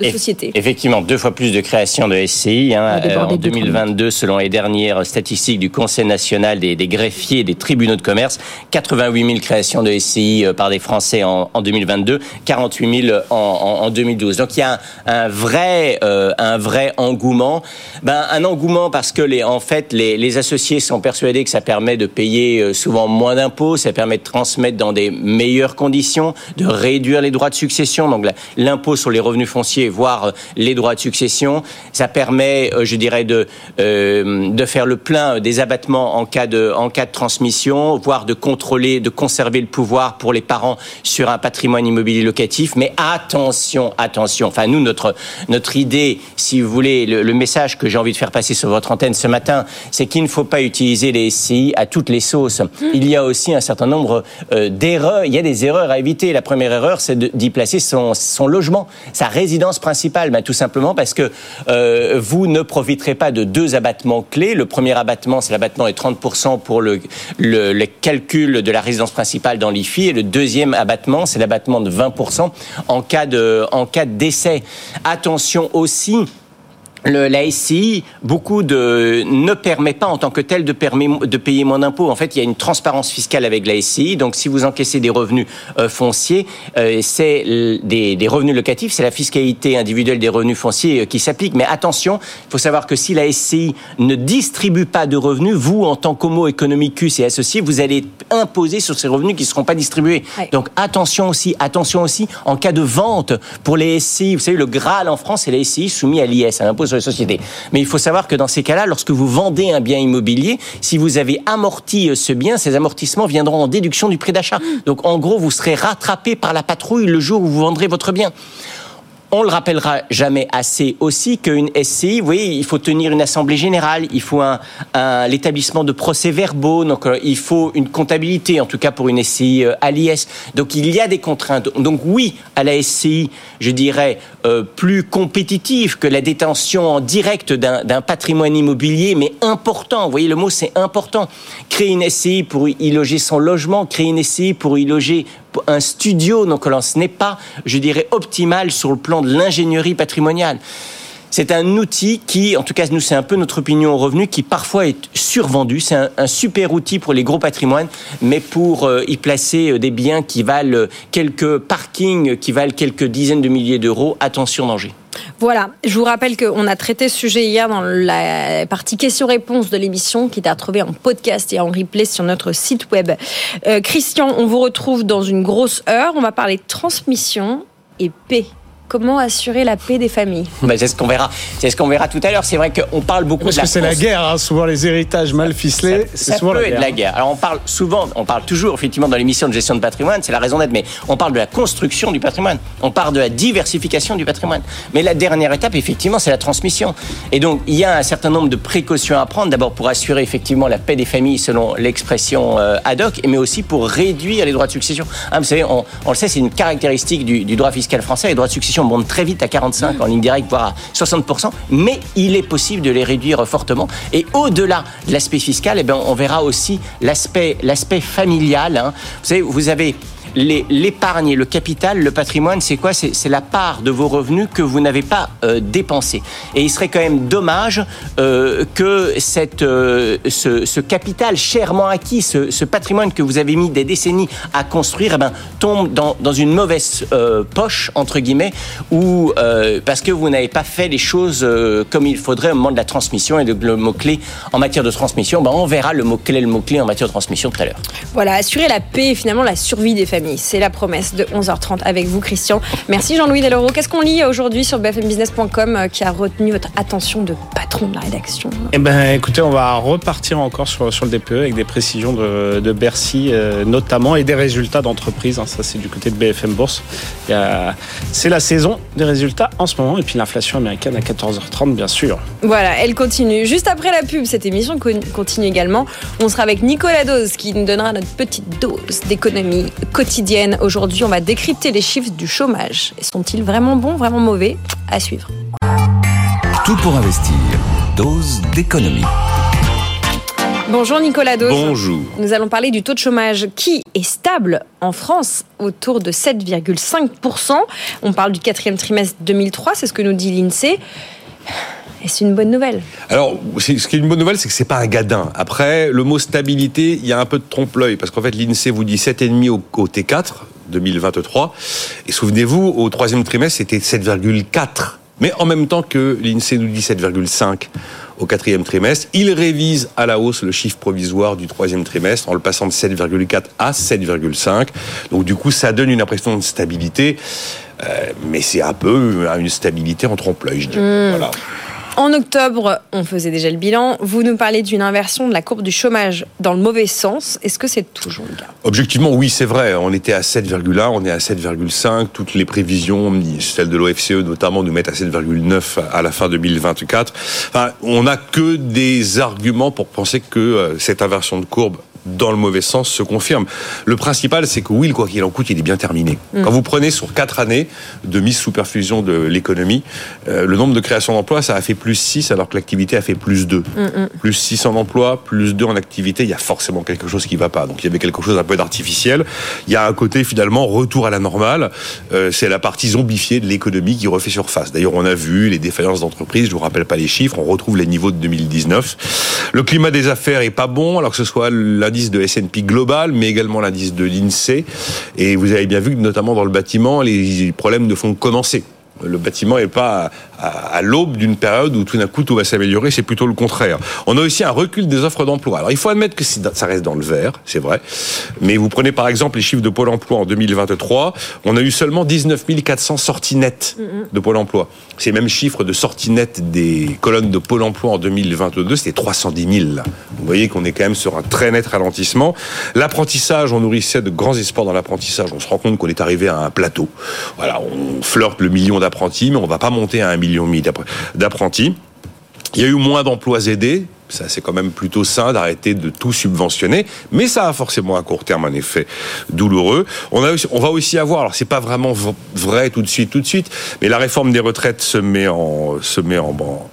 de société. Effectivement, deux fois plus de création de SCI. Hein, euh, en 2022, selon les dernières statistiques du Conseil national des, greffiers et des tribunaux de commerce, 88 000 créations de SCI euh, par des Français en, 2022, 48 000 en, 2012. Donc il y a un, vrai, euh, un vrai engouement. Ben, un engouement parce que les, en fait, les, les associés sont persuadés que ça permet de payer souvent moins d'impôts, ça permet de transmettre dans des meilleures conditions, de réduire les droits de succession. Donc l'impôt sur les revenus fonciers, voire les droits de succession. Ça permet, euh, je dirais, de, euh, de faire le plein des abattements en cas de, en cas de transmission, voire de contrôler, de conserver le pouvoir pour les parents sur un patrimoine immobilier locatif. Mais attention, attention. Enfin, nous, notre, notre idée, si vous voulez, le, message que j'ai envie de faire passer sur votre antenne ce matin, c'est qu'il ne faut pas utiliser les SCI à toutes les sauces. Il y a aussi un certain nombre euh, d'erreurs. Il y a des erreurs à éviter. La première erreur, c'est d'y placer son, son logement, sa résidence principale, ben, tout simplement parce que euh, vous ne profiterez pas de deux abattements clés. Le premier abattement, c'est l'abattement de 30% pour le, le, calcul de la résidence principale dans l'IFI. Et le deuxième abattement, c'est l'abattement de 20% en cas de, en cas de décès. Attention aussi le, la SCI, beaucoup de ne permet pas en tant que tel de, de payer moins d'impôts. En fait, il y a une transparence fiscale avec la SCI. Donc, si vous encaissez des revenus euh, fonciers, euh, c'est des, des, revenus locatifs, c'est la fiscalité individuelle des revenus fonciers euh, qui s'applique. Mais attention, il faut savoir que si la SCI ne distribue pas de revenus, vous, en tant qu'homo economicus et associé, vous allez imposer sur ces revenus qui ne seront pas distribués. Donc, attention aussi, attention aussi en cas de vente pour les SCI. Vous savez, le Graal en France, c'est la SCI soumis à l'IS, à l'impôt sur Mais il faut savoir que dans ces cas-là, lorsque vous vendez un bien immobilier, si vous avez amorti euh, ce bien, ces amortissements viendront en déduction du prix d'achat. Donc en gros, vous serez rattrapé par la patrouille le jour où vous vendrez votre bien. On le rappellera jamais assez aussi qu'une SCI, voyez, il faut tenir une assemblée générale, il faut l'établissement de procès-verbaux, donc euh, il faut une comptabilité, en tout cas pour une SCI euh, à l'IS. Donc il y a des contraintes. Donc oui, à la SCI, je dirais euh, plus compétitive que la détention en direct d'un patrimoine immobilier, mais important. Vous voyez, le mot c'est important. Créer une SCI pour y loger son logement, créer une SCI pour y loger un studio, donc ce n'est pas, je dirais, optimal sur le plan de l'ingénierie patrimoniale. C'est un outil qui, en tout cas, nous, c'est un peu notre opinion au revenu, qui parfois est survendu. C'est un, super outil pour les gros patrimoines, mais pour euh, y placer euh, des biens qui valent euh, quelques parkings, qui valent quelques dizaines de milliers d'euros, attention danger. Voilà, je vous rappelle qu'on a traité ce sujet hier dans la partie questions-réponses de l'émission qui est à retrouver en podcast et en replay sur notre site web. Christian, on vous retrouve dans une grosse heure. On va parler transmission et paix. Comment assurer la paix des familles? Ben, C'est ce qu'on verra. C'est ce qu'on verra tout à l'heure. C'est vrai qu'on parle beaucoup Parce de que c'est la guerre. Hein. Souvent les héritages mal ficelés, c'est souvent peut la guerre. la guerre. Alors on parle souvent, on parle toujours effectivement dans l'émission de gestion de patrimoine, c'est la raison d'être. Mais on parle de la construction du patrimoine. On parle de la diversification du patrimoine. Mais la dernière étape, effectivement, c'est la transmission. Et donc il y a un certain nombre de précautions à prendre. D'abord pour assurer effectivement la paix des familles, selon l'expression euh, ad hoc, mais aussi pour réduire les droits de succession. Hein, vous savez, on, le sait, c'est une caractéristique du, du droit fiscal français. Les droits de succession montent très vite à 45 en ligne directe, voire à 60%, mais il est possible de les réduire fortement. Et au-delà de l'aspect fiscal, eh bien, on verra aussi l'aspect, l'aspect familial. Hein. Vous savez, vous avez l'épargne et le capital, le patrimoine, c'est quoi? C'est la part de vos revenus que vous n'avez pas euh, dépensé. Et il serait quand même dommage euh, que cette, euh, ce, capital chèrement acquis, ce, patrimoine que vous avez mis des décennies à construire, eh ben, tombe dans, dans une mauvaise poche, entre guillemets, ou parce que vous n'avez pas fait les choses comme il faudrait au moment de la transmission et de, le mot-clé en matière de transmission. Ben, on verra le mot-clé le mot-clé en matière de transmission tout à l'heure. Voilà, assurer la paix et finalement la survie des familles. C'est la promesse de 11h30 avec vous, Christian. Merci Jean-Louis Deloro. Qu'est-ce qu'on lit aujourd'hui sur bfmbusiness.com euh, qui a retenu votre attention de patron de la rédaction? Eh ben, écoutez, on va repartir encore sur, sur le DPE avec des précisions de, Bercy euh, notamment et des résultats d'entreprise. Hein. ça, c'est du côté de BFM Bourse. C'est la saison des résultats en ce moment et puis l'inflation américaine à 14h30, bien sûr. Voilà, elle continue. Juste après la pub, cette émission continue également. On sera avec Nicolas Dose qui nous donnera notre petite dose d'économie quotidienne Aujourd'hui, on va décrypter les chiffres du chômage. Sont-ils vraiment bons, vraiment mauvais? À suivre. Tout pour investir. Dose d'économie. Bonjour Nicolas Dose. Bonjour. Nous allons parler du taux de chômage qui est stable en France autour de 7,5%. On parle du quatrième trimestre 2003, c'est ce que nous dit l'INSEE. Et c'est une bonne nouvelle. Alors, ce qui est une bonne nouvelle, c'est que c'est pas un gadin. Après, le mot stabilité, il y a un peu de trompe-l'œil, parce qu'en fait, l'INSEE vous dit 7,5 au, au T4 2023. Et souvenez-vous, au troisième trimestre, c'était 7,4. Mais en même temps que l'INSEE nous dit 7,5 au quatrième trimestre, il révise à la hausse le chiffre provisoire du troisième trimestre en le passant de 7,4 à 7,5. Donc du coup, ça donne une impression de stabilité, euh, mais c'est un peu une stabilité en trompe-l'œil, je dirais. Mmh. Voilà. En octobre, on faisait déjà le bilan. Vous nous parlez d'une inversion de la courbe du chômage dans le mauvais sens. Est-ce que c'est toujours le cas? Objectivement, oui, c'est vrai. On était à 7,1, on est à 7,5. Toutes les prévisions, celles de l'OFCE notamment, nous mettent à 7,9 à la fin 2024. Enfin, on n'a que des arguments pour penser que euh, cette inversion de courbe dans le mauvais sens se confirme. Le principal, c'est que oui, quoi qu'il en coûte, il est bien terminé. Mm. Quand vous prenez sur quatre années de mise sous perfusion de l'économie, euh, le nombre de créations d'emplois, ça a fait plus 6 alors que l'activité a fait plus 2. Mm, Plus 600 emplois, plus 2 en activité, il y a forcément quelque chose qui va pas. Donc il y avait quelque chose un peu d'artificiel. Il y a un côté finalement retour à la normale. Euh, c'est la partie zombifiée de l'économie qui refait surface. D'ailleurs, on a vu les défaillances d'entreprises, je vous rappelle pas les chiffres, on retrouve les niveaux de 2019. Le climat des affaires est pas bon, alors que ce soit de S&P global, mais également l'indice de l'INSEE. Et vous avez bien vu que notamment dans le bâtiment, les problèmes ne font commencer. Le bâtiment n'est pas à, à l'aube d'une période où tout d'un coup tout va s'améliorer, c'est plutôt le contraire. On a aussi un recul des offres d'emploi. Alors il faut admettre que ça reste dans le vert, c'est vrai, mais vous prenez par exemple les chiffres de Pôle emploi en 2023, on a eu seulement 19 400 sorties nettes de Pôle emploi. Ces mêmes chiffres de sorties nettes des colonnes de Pôle emploi en 2022, c'était 310 000. Vous voyez qu'on est quand même sur un très net ralentissement. L'apprentissage, on nourrissait de grands espoirs dans l'apprentissage. On se rend compte qu'on est arrivé à un plateau. Voilà, on flirte le million d'apprentis, mais on va pas monter à un million et demi d'appre- d'apprentis. Il y a eu moins d'emplois aidés. Ça, c'est quand même plutôt sain d'arrêter de tout subventionner, mais ça a forcément à court terme un effet douloureux. On, va aussi avoir, alors c'est pas vraiment vrai tout de suite, tout de suite, mais la réforme des retraites se met en, se met en, en,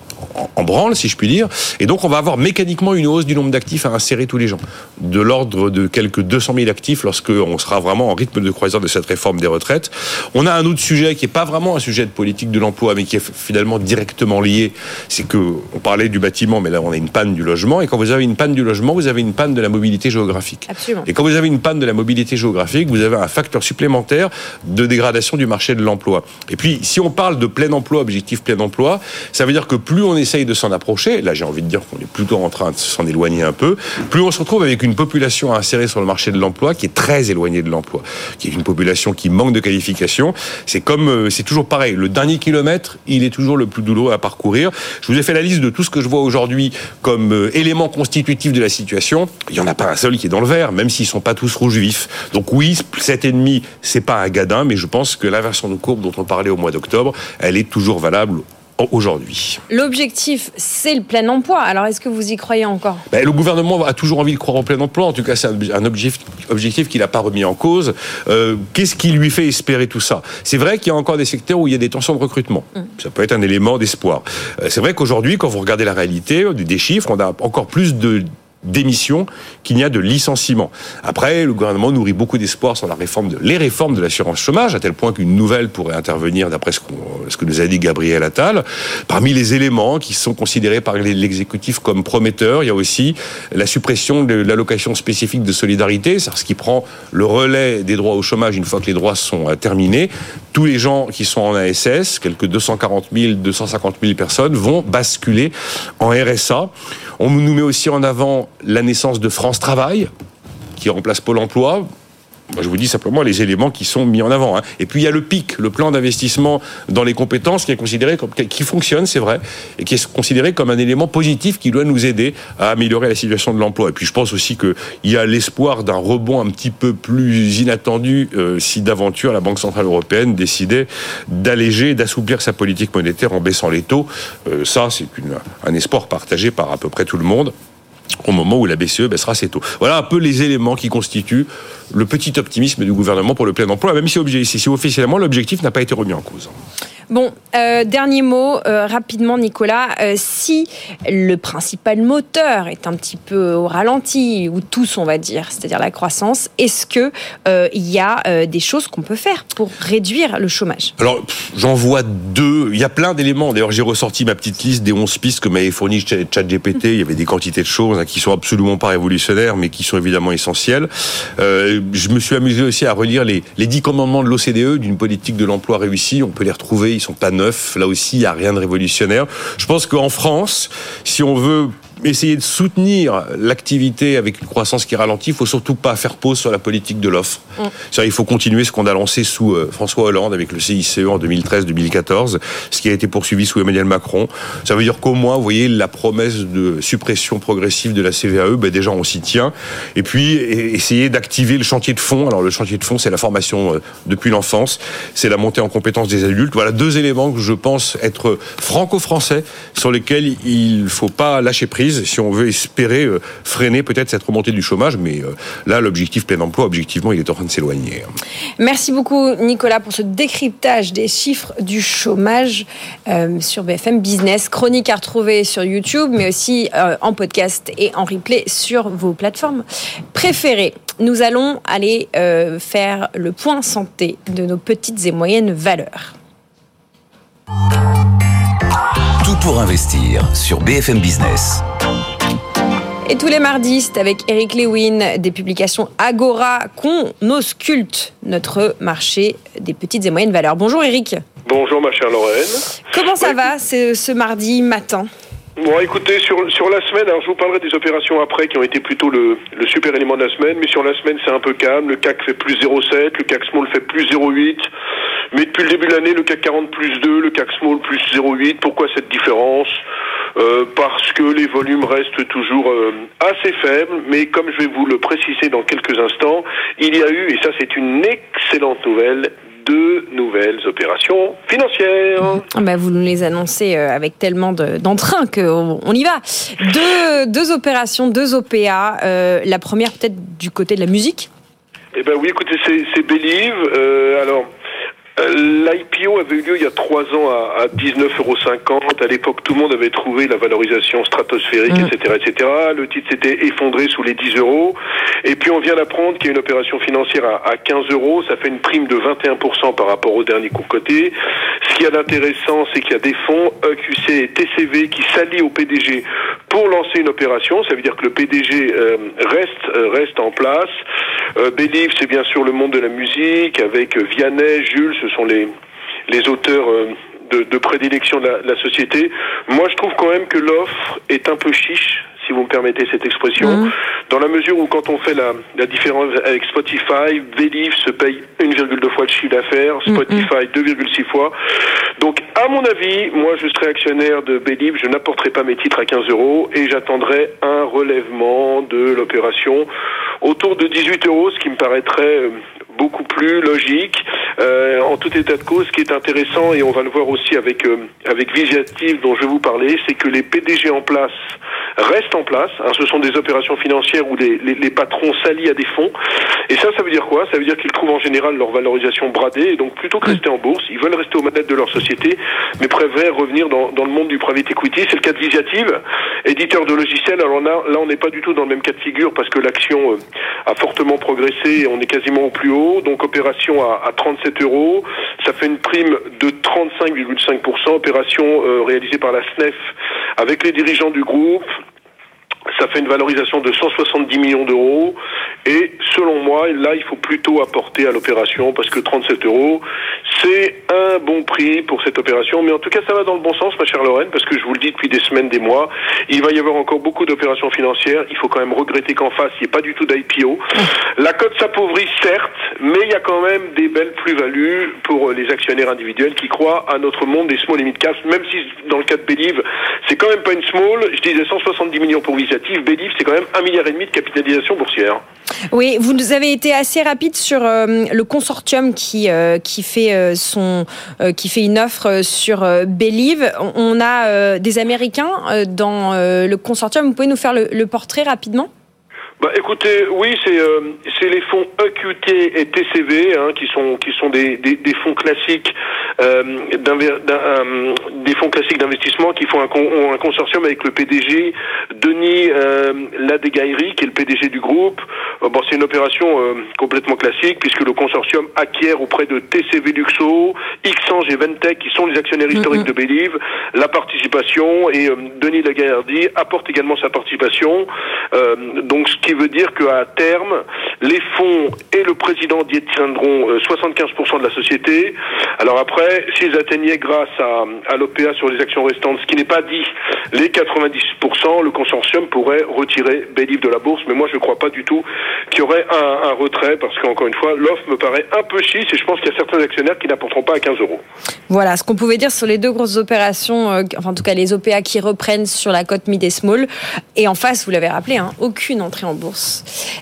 en branle, si je puis dire, et donc on va avoir mécaniquement une hausse du nombre d'actifs à insérer tous les gens, de l'ordre de quelques 200 000 actifs lorsque on sera vraiment en rythme de croisière de cette réforme des retraites. On a un autre sujet qui est pas vraiment un sujet de politique de l'emploi, mais qui est finalement directement lié, c'est que on parlait du bâtiment, mais là on a une panne du logement, et quand vous avez une panne du logement, vous avez une panne de la mobilité géographique. Absolument. Et quand vous avez une panne de la mobilité géographique, vous avez un facteur supplémentaire de dégradation du marché de l'emploi. Et puis, si on parle de plein emploi, objectif plein emploi, ça veut dire que plus on essaye de s'en approcher, là j'ai envie de dire qu'on est plutôt en train de s'en éloigner un peu, plus on se retrouve avec une population à insérer sur le marché de l'emploi qui est très éloignée de l'emploi, qui est une population qui manque de qualification. C'est comme, euh, c'est toujours pareil, le dernier kilomètre, il est toujours le plus douloureux à parcourir. Je vous ai fait la liste de tout ce que je vois aujourd'hui comme euh, éléments constitutifs de la situation. Il y en a pas un seul qui est dans le vert, même s'ils sont pas tous rouges vifs. Donc oui, 7,5, c'est pas un gadin, mais je pense que l'inversion de courbe dont on parlait au mois d'octobre, elle est toujours valable aujourd'hui. L'objectif, c'est le plein emploi. Alors, est-ce que vous y croyez encore? Ben, le gouvernement a toujours envie de croire en plein emploi. En tout cas, c'est un objectif, objectif qu'il n'a pas remis en cause. Euh, Qu'est-ce qui lui fait espérer tout ça? C'est vrai qu'il y a encore des secteurs où il y a des tensions de recrutement. Ça peut être un élément d'espoir. Euh, c'est vrai qu'aujourd'hui, quand vous regardez la réalité des des chiffres, on a encore plus de démissions qu'il n'y a de licenciements. Après, le gouvernement nourrit beaucoup d'espoir sur la réforme de, les réformes de l'assurance chômage, à tel point qu'une nouvelle pourrait intervenir d'après ce, qu'on- ce que nous a dit Gabriel Attal. Parmi les éléments qui sont considérés par l'exécutif comme prometteurs, il y a aussi la suppression de l'allocation spécifique de solidarité, c'est-à-dire ce qui prend le relais des droits au chômage une fois que les droits sont euh, terminés. Tous les gens qui sont en ASS, quelques 240 000, 250 000 personnes, vont basculer en RSA. On nous met aussi en avant la naissance de France Travail, qui remplace Pôle Emploi. Je vous dis simplement les éléments qui sont mis en avant. hein. Et puis il y a le PIC, le plan d'investissement dans les compétences, qui est considéré comme qui fonctionne, c'est vrai, et qui est considéré comme un élément positif qui doit nous aider à améliorer la situation de l'emploi. Et puis je pense aussi qu'il y a l'espoir d'un rebond un petit peu plus inattendu euh, si d'aventure la Banque centrale européenne décidait d'alléger, d'assouplir sa politique monétaire en baissant les taux. Euh, ça, c'est un espoir partagé par à peu près tout le monde au moment où la BCE baissera ses taux. Voilà un peu les éléments qui constituent le petit optimisme du gouvernement pour le plein emploi, même si, officiellement l'objectif n'a pas été remis en cause. Bon, euh, dernier mot, euh, rapidement, Nicolas. Euh, si le principal moteur est un petit peu au ralenti, ou tous, on va dire, c'est-à-dire la croissance, est-ce que euh, il y a des choses qu'on peut faire pour réduire le chômage? Alors, j'en vois deux. Il y a plein d'éléments. D'ailleurs, j'ai ressorti ma petite liste des 11 pistes que m'avait fourni Ch- ChatGPT. Il y avait des quantités de choses hein, qui sont absolument pas révolutionnaires, mais qui sont évidemment essentielles. Je me suis amusé aussi à relire les, les 10 commandements de l'OCDE d'une politique de l'emploi réussie. On peut les retrouver, ils sont pas neufs. Là aussi, il y a rien de révolutionnaire. Je pense qu'en France, si on veut essayer de soutenir l'activité avec une croissance qui ralentit, il faut surtout pas faire pause sur la politique de l'offre. C'est-à-dire, Il faut continuer ce qu'on a lancé sous euh, François Hollande avec le CICE en 2013-2014, ce qui a été poursuivi sous Emmanuel Macron. Ça veut dire qu'au moins, vous voyez, la promesse de suppression progressive de la CVAE, ben déjà on s'y tient. Et puis essayer d'activer le chantier de fond. Alors le chantier de fond, c'est la formation euh, depuis l'enfance, c'est la montée en compétences des adultes. Voilà deux éléments que je pense être franco-français sur lesquels il faut pas lâcher prise. Si on veut espérer euh, freiner peut-être cette remontée du chômage. Mais euh, là, l'objectif plein emploi, objectivement, il est en train de s'éloigner. Merci beaucoup Nicolas pour ce décryptage des chiffres du chômage euh, sur BFM Business. Chronique à retrouver sur YouTube, mais aussi euh, en podcast et en replay sur vos plateformes préférées. Nous allons aller euh, faire le point santé de nos petites et moyennes valeurs. Tout pour investir sur BFM Business. Et tous les mardis, c'est avec Eric Lewin des publications Agora qu'on ausculte notre marché des petites et moyennes valeurs. Bonjour Eric. Bonjour ma chère Lorraine. Comment ça Ouais. va ce, ce mardi matin? Bon écoutez, sur, sur la semaine, alors je vous parlerai des opérations après qui ont été plutôt le, le super élément de la semaine, mais sur la semaine c'est un peu calme, le CAC fait plus 0,7, le CAC Small fait plus 0,8, mais depuis le début de l'année le CAC 40 plus 2, le CAC Small plus 0,8, pourquoi cette différence? Euh, Parce que les volumes restent toujours euh, assez faibles, mais comme je vais vous le préciser dans quelques instants, il y a eu, et ça c'est une excellente nouvelle, deux nouvelles opérations financières. Ah bah, Vous nous les annoncez euh, avec tellement de- d'entrain qu'on on y va. Deux, deux opérations, deux OPA. Euh, la première peut-être du côté de la musique? Eh ben oui, écoutez, c'est Believe. Euh, alors, l'IPO avait eu lieu il y a trois ans à, à 19,50 euros. À l'époque, tout le monde avait trouvé la valorisation stratosphérique, Mm. etc., etc. Le titre s'était effondré sous les 10 euros. Et puis, on vient d'apprendre qu'il y a une opération financière à, à 15 euros. Ça fait une prime de 21% par rapport au dernier coup coté. Ce qui est d'intéressant, c'est qu'il y a des fonds EQC et TCV qui s'allient au PDG pour lancer une opération. Ça veut dire que le PDG euh, reste euh, reste en place. Euh, c'est bien sûr le monde de la musique avec euh, Vianney, Jules, ce sont les les auteurs euh, de, de prédilection de la, de la société. Moi, je trouve quand même que l'offre est un peu chiche, si vous me permettez cette expression, Mhm. dans la mesure où quand on fait la, la différence avec Spotify, Believe se paye 1,2 fois le chiffre d'affaires, Spotify 2,6 fois. Donc, à mon avis, moi, je serai actionnaire de Believe, je n'apporterai pas mes titres à 15 euros et j'attendrai un relèvement de l'opération autour de 18 euros, ce qui me paraîtrait euh, beaucoup plus logique. Euh, en tout état de cause, ce qui est intéressant, et on va le voir aussi avec euh, dont je vais vous parler, c'est que les PDG en place restent en place. hein. ce sont des opérations financières où les, les, patrons s'allient à des fonds. Et ça, ça veut dire quoi? Ça veut dire qu'ils trouvent en général leur valorisation bradée. Et donc, plutôt que rester en bourse, ils veulent rester aux manettes de leur société, mais préfèrent revenir dans, dans le monde du private equity. C'est le cas de Visiative, éditeur de logiciels. Alors là, là on n'est pas du tout dans le même cas de figure parce que l'action euh, a fortement progressé et on est quasiment au plus haut. Donc, opération à, à 37 euros. Ça fait une prime de 35,5%. Opération euh, réalisée par la SNEF avec les dirigeants du groupe. Ça fait une valorisation de 170 millions d'euros. Et selon moi, là, il faut plutôt apporter à l'opération parce que 37 euros, c'est un bon prix pour cette opération. Mais en tout cas, ça va dans le bon sens, ma chère Lorraine, parce que je vous le dis depuis des semaines, des mois, il va y avoir encore beaucoup d'opérations financières. Il faut quand même regretter qu'en face, il n'y ait pas du tout d'IPO. La cote s'appauvrit, certes, mais il y a quand même des belles plus-values pour les actionnaires individuels qui croient à notre monde des small mid caps, même si dans le cas de Believe, c'est quand même pas une small. Je disais 170 millions pour Visiative. Believe, c'est quand même un milliard et demi de capitalisation boursière. Oui, vous avez été assez rapide sur euh, le consortium qui euh, qui fait euh, son qui fait une offre sur Believe. On- a des Américains dans le consortium. Vous pouvez nous faire le portrait rapidement? Bah, écoutez, oui, c'est euh, c'est les fonds EQT et TCV hein, qui sont qui sont des, des, des fonds classiques euh, d'un- euh, des fonds classiques d'investissement qui font un, con- un consortium avec le PDG Denis euh, Ladegaillerie qui est le PDG du groupe. Euh, bon, c'est une opération euh, complètement classique puisque le consortium acquiert auprès de TCV Luxo, Xange et Ventec qui sont les actionnaires historiques de Believe la participation et euh, Denis Lagardi apporte également sa participation. Euh, donc ce qui veut dire qu'à terme, les fonds et le président détiendront euh, 75% de la société. Alors après, s'ils atteignaient grâce à, l'OPA sur les actions restantes, ce qui n'est pas dit, les 90%, le consortium pourrait retirer Believe de la bourse. Mais moi, je ne crois pas du tout qu'il y aurait un, retrait parce qu'encore une fois, l'offre me paraît un peu chiche et je pense qu'il y a certains actionnaires qui n'apporteront pas à 15 euros. Voilà ce qu'on pouvait dire sur les deux grosses opérations, euh, enfin en tout cas les OPA qui reprennent sur la cote mid et small. Et en face, vous l'avez rappelé, hein, aucune entrée en bourse.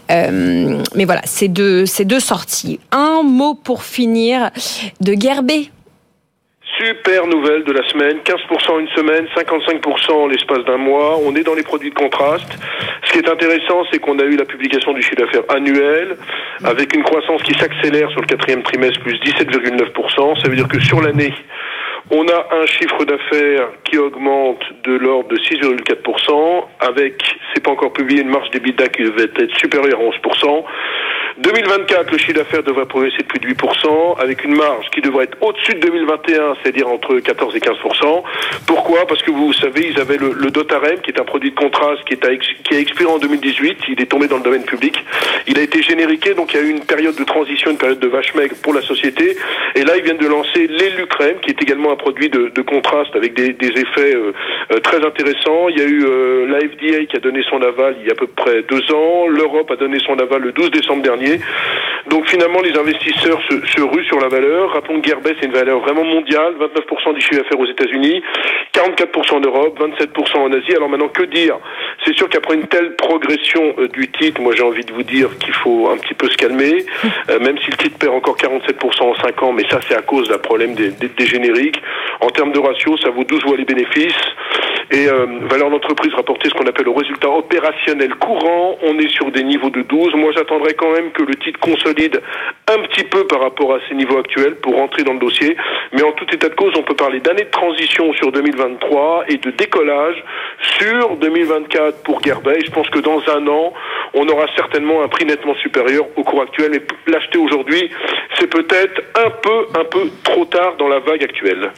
Euh, mais voilà, c'est deux, c'est deux sorties. Un mot pour finir de Gerbet. super nouvelle de la semaine. 15% une semaine, 55% en l'espace d'un mois. On est dans les produits de contraste. Ce qui est intéressant, c'est qu'on a eu la publication du chiffre d'affaires annuel avec une croissance qui s'accélère sur le quatrième trimestre, plus 17,9%. Ça veut dire que sur l'année, on a un chiffre d'affaires qui augmente de l'ordre de 6,4%, avec, c'est pas encore publié, une marge d'EBITDA qui devait être supérieure à 11%. 2024, le chiffre d'affaires devrait progresser de plus de 8%, avec une marge qui devrait être au-dessus de 2021, c'est-à-dire entre 14 et 15%. Pourquoi? Parce que vous savez, ils avaient le, le Dotarem, qui est un produit de contraste qui, est à, qui a expiré en 2018. Il est tombé dans le domaine public. Il a été génériqué, donc il y a eu une période de transition, une période de vache maigre pour la société. Et là, ils viennent de lancer l'Elucrem, qui est également un produit de, de contraste avec des, des effets euh, euh, très intéressants. Il y a eu euh, la FDA qui a donné son aval il y a à peu près deux ans. L'Europe a donné son aval le 12 décembre dernier. Donc finalement, les investisseurs se, se ruent sur la valeur. Rappelons que Gearbest est une valeur vraiment mondiale, 29% du chiffre d'affaires aux États-Unis, 44% en Europe, 27% en Asie. Alors maintenant, que dire? C'est sûr qu'après une telle progression euh, du titre, moi j'ai envie de vous dire qu'il faut un petit peu se calmer, euh, même si le titre perd encore 47% en 5 ans, mais ça c'est à cause d'un problème des, des, des, génériques. En termes de ratio, ça vaut 12 fois les bénéfices. Et euh, valeur d'entreprise rapportée, ce qu'on appelle le résultat opérationnel courant, on est sur des niveaux de 12. Moi j'attendrais quand même que le titre consolide un petit peu par rapport à ces niveaux actuels pour rentrer dans le dossier. Mais en tout état de cause, on peut parler d'année de transition sur 2023 et de décollage sur 2024 pour Gerbet. Je pense que dans un an, on aura certainement un prix nettement supérieur au cours actuel. Et l'acheter aujourd'hui, c'est peut-être un peu, un peu trop tard dans la vague actuelle.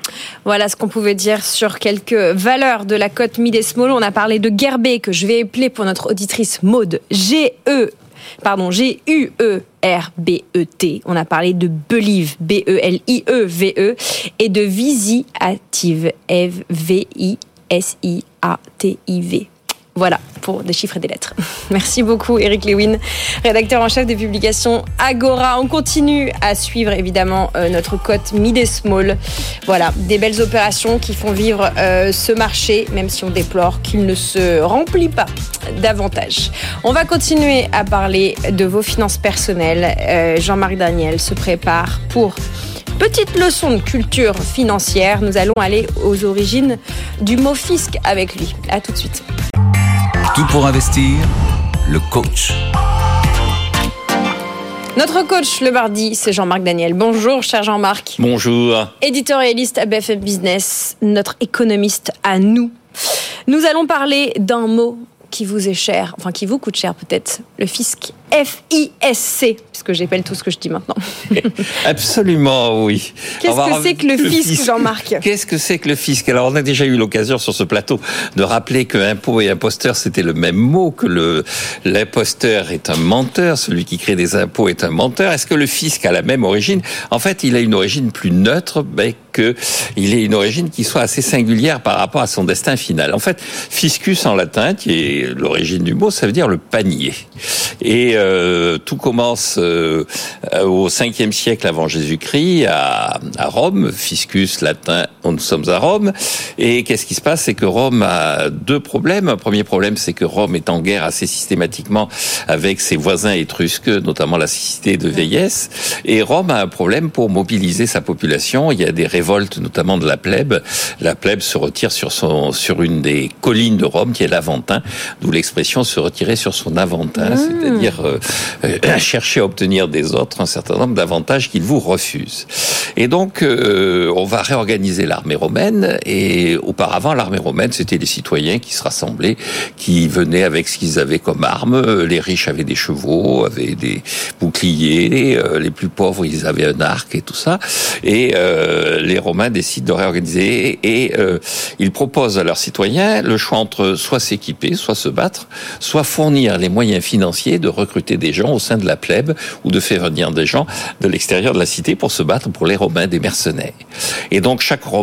Voilà ce qu'on pouvait dire sur quelques valeurs de la cote et small. On a parlé de Gerbet que je vais appeler pour notre auditrice Maude G-E pardon, G-U-E-R-B-E-T. On a parlé de Believe, B-E-L-I-E-V-E, et de Visiative, V-I-S-I-A-T-I-V. Voilà pour des chiffres et des lettres. Merci beaucoup Eric Lewin, rédacteur en chef des publications Agora. On continue à suivre évidemment euh, notre cote mid et small. Voilà, des belles opérations qui font vivre euh, ce marché, même si on déplore qu'il ne se remplit pas davantage. On va continuer à parler de vos finances personnelles. Euh, Jean-Marc Daniel se prépare pour Petite leçon de culture financière, nous allons aller aux origines du mot fisc avec lui. À tout de suite. Tout pour investir, le coach. Notre coach le mardi, c'est Jean-Marc Daniel. Bonjour, cher Jean-Marc. Bonjour. Éditorialiste à BFM Business, notre économiste à nous. Nous allons parler d'un mot qui vous est cher, enfin qui vous coûte cher peut-être, le fisc. F-I-S-C, puisque j'appelle tout ce que je dis maintenant. Absolument, oui. Qu'est-ce que c'est que le, fisc, fisc Jean-Marc Qu'est-ce que c'est que le fisc? Alors, on a déjà eu l'occasion sur ce plateau de rappeler que impôt et imposteur, c'était le même mot, que le l'imposteur est un menteur, celui qui crée des impôts est un menteur. Est-ce que le fisc a la même origine? En fait, il a une origine plus neutre, mais que il ait une origine qui soit assez singulière par rapport à son destin final. En fait, fiscus en latin, qui est l'origine du mot, ça veut dire le panier. Et euh, tout commence euh, au 5e siècle avant Jésus-Christ à, à, Rome, fiscus latin, nous sommes à Rome. Et qu'est-ce qui se passe? C'est que Rome a deux problèmes. Un premier problème, c'est que Rome est en guerre assez systématiquement avec ses voisins étrusques, notamment la cité de vieillesse. Et Rome a un problème pour mobiliser sa population. Il y a des révoltes, notamment de la plèbe. La plèbe se retire sur son sur une des collines de Rome, qui est l'Aventin, d'où l'expression se retirer sur son Aventin, mmh. c'est-à-dire euh, euh, chercher à obtenir des autres un certain nombre d'avantages qu'ils vous refusent. Et donc, euh, on va réorganiser l'armée romaine. Et auparavant, l'armée romaine, c'était les citoyens qui se rassemblaient, qui venaient avec ce qu'ils avaient comme armes. Les riches avaient des chevaux, avaient des boucliers. Les plus pauvres, ils avaient un arc et tout ça. Et euh, les Romains décident de réorganiser. Et euh, ils proposent à leurs citoyens le choix entre soit s'équiper, soit se battre, soit fournir les moyens financiers de recruter des gens au sein de la plèbe ou de faire venir des gens de l'extérieur de la cité pour se battre pour les Romains des mercenaires. Et donc chaque Romain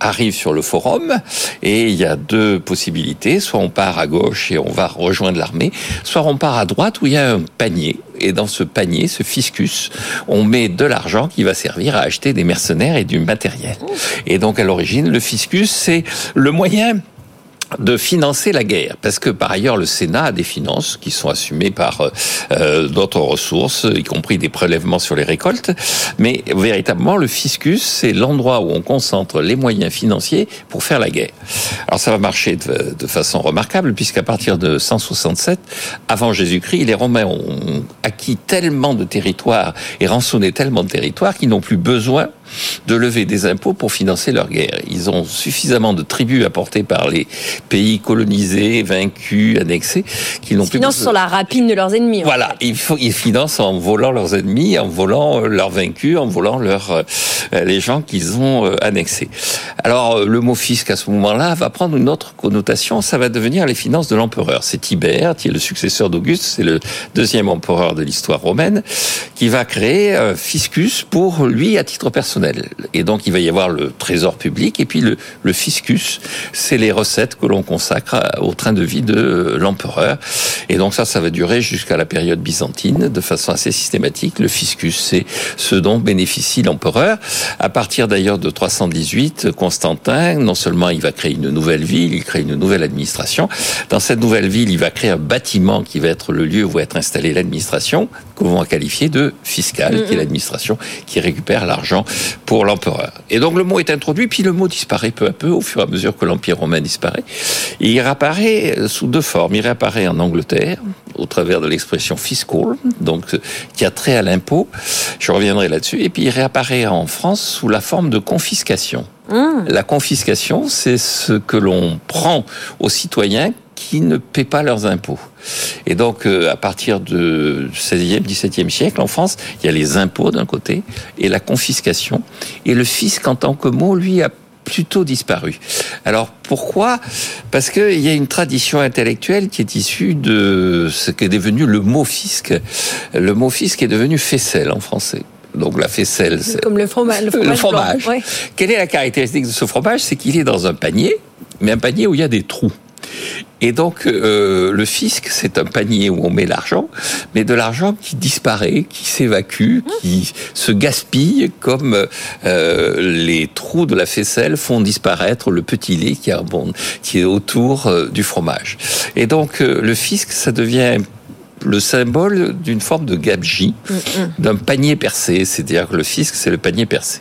arrive sur le forum et il y a deux possibilités. Soit on part à gauche et on va rejoindre l'armée, soit on part à droite où il y a un panier. Et dans ce panier, ce fiscus, on met de l'argent qui va servir à acheter des mercenaires et du matériel. Et donc à l'origine, le fiscus, c'est le moyen de financer la guerre, parce que par ailleurs le Sénat a des finances qui sont assumées par euh, d'autres ressources, y compris des prélèvements sur les récoltes, mais véritablement le fiscus c'est l'endroit où on concentre les moyens financiers pour faire la guerre. Alors ça va marcher de, de façon remarquable puisqu'à partir de 167 avant Jésus-Christ, les Romains ont acquis tellement de territoires et rançonné tellement de territoires qu'ils n'ont plus besoin de lever des impôts pour financer leur guerre. Ils ont suffisamment de tribus apportées par les pays colonisés, vaincus, annexés, qu'ils n'ont Ils plus financent besoin- sur la rapine de leurs ennemis. en voilà, ils financent en volant leurs ennemis, en volant euh, leurs vaincus, en volant leurs euh, les gens qu'ils ont euh, annexés. Alors le mot fisc à ce moment-là va prendre une autre connotation. Ça va devenir les finances de l'empereur. C'est Tibère qui est le successeur d'Auguste, c'est le deuxième empereur de l'histoire romaine, qui va créer un fiscus pour lui à titre personnel. Et donc il va y avoir le trésor public et puis le, le fiscus, c'est les recettes que l'on consacre au train de vie de euh, l'empereur. Et donc ça, ça va durer jusqu'à la période byzantine de façon assez systématique. Le fiscus, c'est ce dont bénéficie l'empereur. À partir d'ailleurs de 318, Constantin, non seulement il va créer une nouvelle ville, il crée une nouvelle administration. Dans cette nouvelle ville, il va créer un bâtiment qui va être le lieu où va être installée l'administration, que l'on va qualifier de fiscale, qui est l'administration qui récupère l'argent pour l'empereur. Et donc le mot est introduit, puis le mot disparaît peu à peu au fur et à mesure que l'Empire romain disparaît. Et il réapparaît sous deux formes. Il réapparaît en Angleterre, au travers de l'expression fiscal, donc qui a trait à l'impôt. Je reviendrai là-dessus. Et puis il réapparaît en France sous la forme de confiscation. La confiscation, c'est ce que l'on prend aux citoyens qui ne paient pas leurs impôts. Et donc, euh, à partir du 16e, 17e siècle, en France, il y a les impôts d'un côté et la confiscation. Et le fisc, en tant que mot, lui, a plutôt disparu. Alors pourquoi? Parce qu'il y a une tradition intellectuelle qui est issue de ce qu'est devenu le mot fisc. Le mot fisc est devenu faisselle en français. Donc la faisselle, c'est Comme le fromage. Le fromage. le fromage. blanc. Ouais. Quelle est la caractéristique de ce fromage? C'est qu'il est dans un panier, mais un panier où il y a des trous. Et donc, euh, le fisc, c'est un panier où on met l'argent, mais de l'argent qui disparaît, qui s'évacue, qui se gaspille, comme euh, les trous de la faisselle font disparaître le petit lait qui, abonde, qui est autour euh, du fromage. Et donc, le fisc, ça devient le symbole d'une forme de gabegie, d'un panier percé, c'est-à-dire que le fisc, c'est le panier percé.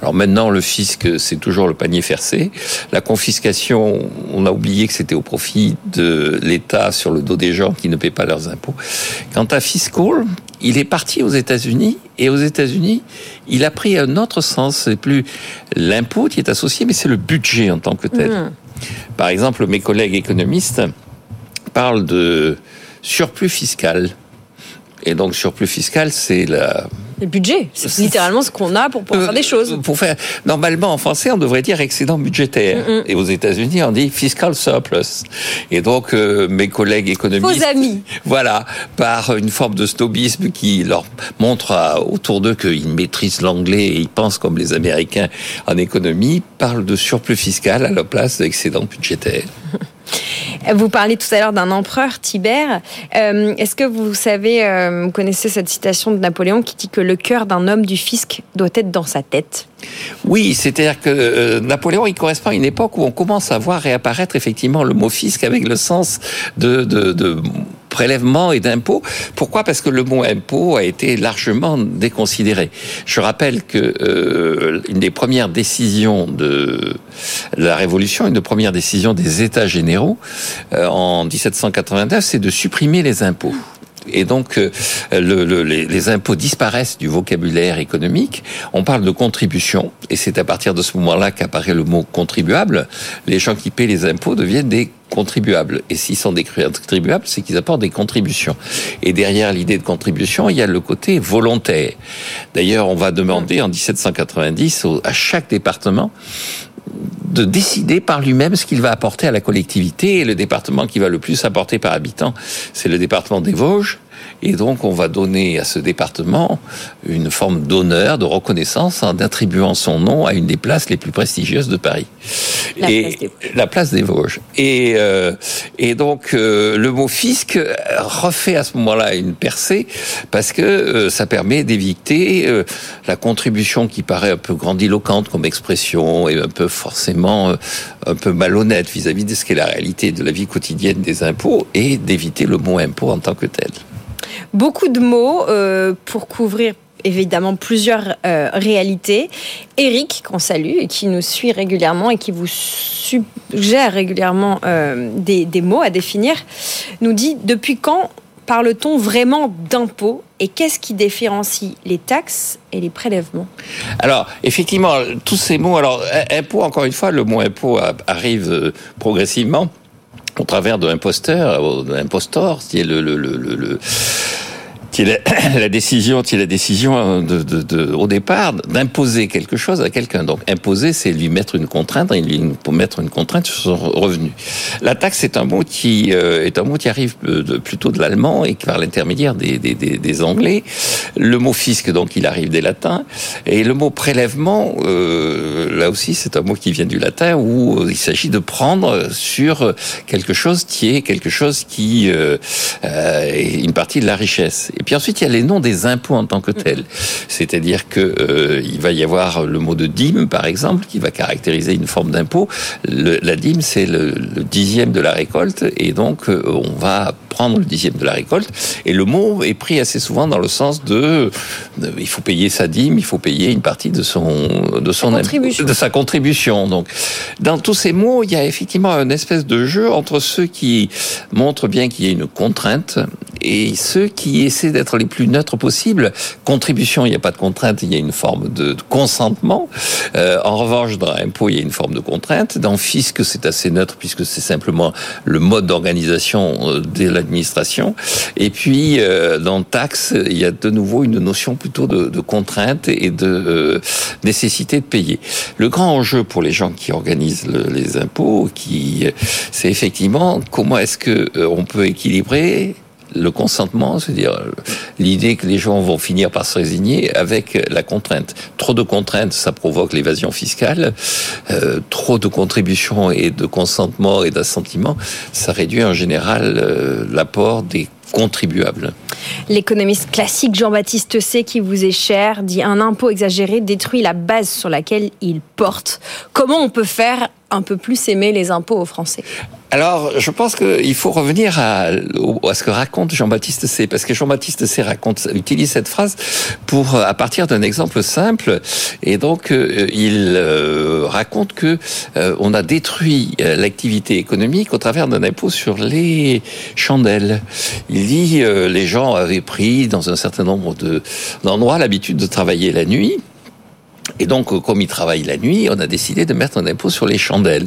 Alors maintenant, le fisc, c'est toujours le panier percé. La confiscation, on a oublié que c'était au profit de l'État sur le dos des gens qui ne paient pas leurs impôts. Quant à fiscal, il est parti aux États-Unis et aux États-Unis, il a pris un autre sens. C'est plus l'impôt qui est associé, mais c'est le budget en tant que tel. Par exemple, mes collègues économistes parlent de surplus fiscal. Et donc, surplus fiscal, c'est la, Le budget, c'est littéralement ce qu'on a pour pouvoir faire des choses. euh, Pour faire, normalement, en français, on devrait dire excédent budgétaire. Et aux États-Unis, on dit fiscal surplus. Et donc, euh, mes collègues économistes. Faux amis. Voilà, par une forme de snobisme qui leur montre à- autour d'eux qu'ils maîtrisent l'anglais et ils pensent comme les Américains en économie, parlent de surplus fiscal à la place d'excédent budgétaire. Vous parliez tout à l'heure d'un empereur, Tibère. Euh, Est-ce que vous savez, euh, vous connaissez cette citation de Napoléon qui dit que le cœur d'un homme du fisc doit être dans sa tête? Oui, c'est-à-dire que euh, Napoléon, il correspond à une époque où on commence à voir réapparaître effectivement le mot fisc avec le sens de prélèvement et d'impôt. Pourquoi? Parce que le mot impôt a été largement déconsidéré. Je rappelle que euh, une des premières décisions de la Révolution, une des premières décisions des États généraux euh, en 1789, c'est de supprimer les impôts. Et donc, euh, le- le- les, les impôts disparaissent du vocabulaire économique. On parle de contribution, et c'est à partir de ce moment-là qu'apparaît le mot contribuable. Les gens qui paient les impôts deviennent des contribuables. Et s'ils sont des contribuables, c'est qu'ils apportent des contributions. Et derrière l'idée de contribution, il y a le côté volontaire. D'ailleurs, on va demander en 1790 au- à chaque département de décider par lui-même ce qu'il va apporter à la collectivité. Et le département qui va le plus apporter par habitant, c'est le département des Vosges. Et donc, on va donner à ce département une forme d'honneur, de reconnaissance en attribuant son nom à une des places les plus prestigieuses de Paris. La et place des Vosges. la place des Vosges. Et, euh, et donc, euh, le mot fisc refait à ce moment-là une percée parce que euh, ça permet d'éviter euh, la contribution qui paraît un peu grandiloquente comme expression et un peu forcément euh, un peu malhonnête vis-à-vis de ce qu'est la réalité de la vie quotidienne des impôts et d'éviter le mot impôt en tant que tel. Beaucoup de mots euh, pour couvrir évidemment plusieurs euh, réalités. Eric, qu'on salue et qui nous suit régulièrement et qui vous suggère régulièrement euh, des, des mots à définir, nous dit depuis quand parle-t-on vraiment d'impôts et qu'est-ce qui différencie les taxes et les prélèvements? Alors, effectivement, tous ces mots, alors, impôt, encore une fois, le mot impôt arrive progressivement au travers de imposteur, d'un impostor, qui est le, le, le- le- qui la, décision, qui la décision de, de, de- au départ d'imposer quelque chose à quelqu'un. Donc imposer, c'est lui mettre une contrainte, et lui mettre une contrainte sur son revenu. La taxe est un mot qui euh, est un mot qui arrive euh, plutôt de l'allemand et qui par l'intermédiaire des, des, des, des anglais. Le mot fisc, donc, il arrive des latins, et le mot prélèvement, euh, là aussi, c'est un mot qui vient du latin où euh, il s'agit de prendre sur quelque chose qui est quelque chose qui euh, euh, est une partie de la richesse. Puis ensuite, il y a les noms des impôts en tant que tels. C'est-à-dire que euh, il va y avoir le mot de dîme, par exemple, qui va caractériser une forme d'impôt. La dîme, c'est le, le dixième de la récolte, et donc euh, on va prendre le dixième de la récolte. Et le mot est pris assez souvent dans le sens de, de- il faut payer sa dîme, il faut payer une partie de son de son contribution. de sa contribution. Donc, dans tous ces mots, il y a effectivement une espèce de jeu entre ceux qui montrent bien qu'il y a une contrainte et ceux qui essaient d'être les plus neutres possibles. Contribution, il n'y a pas de contrainte, il y a une forme de, consentement. Euh, en revanche, dans impôt, il y a une forme de contrainte. Dans fisc, c'est assez neutre puisque c'est simplement le mode d'organisation euh, de Et puis, euh, dans taxe, il y a de nouveau une notion plutôt de, contrainte et de euh, nécessité de payer. Le grand enjeu pour les gens qui organisent le- les impôts, qui, c'est effectivement comment est-ce que euh, on peut équilibrer le consentement, c'est-à-dire euh, l'idée que les gens vont finir par se résigner avec la contrainte. Trop de contraintes, ça provoque l'évasion fiscale. Euh, trop de contributions et de consentement et d'assentiment, ça réduit en général euh, l'apport des contribuables. L'économiste classique Jean-Baptiste C, qui vous est cher, dit un impôt exagéré détruit la base sur laquelle il porte. Comment on peut faire un peu plus aimer les impôts aux Français Alors, je pense qu'il faut revenir à, ce que raconte Jean-Baptiste C, parce que Jean-Baptiste C raconte, utilise cette phrase pour, à partir d'un exemple simple, et donc euh, il euh, raconte que euh, on a détruit euh, l'activité économique au travers d'un impôt sur les chandelles. Il dit euh, les gens avaient pris dans un certain nombre de d'endroits l'habitude de travailler la nuit. Et donc, comme ils travaillent la nuit, on a décidé de mettre un impôt sur les chandelles.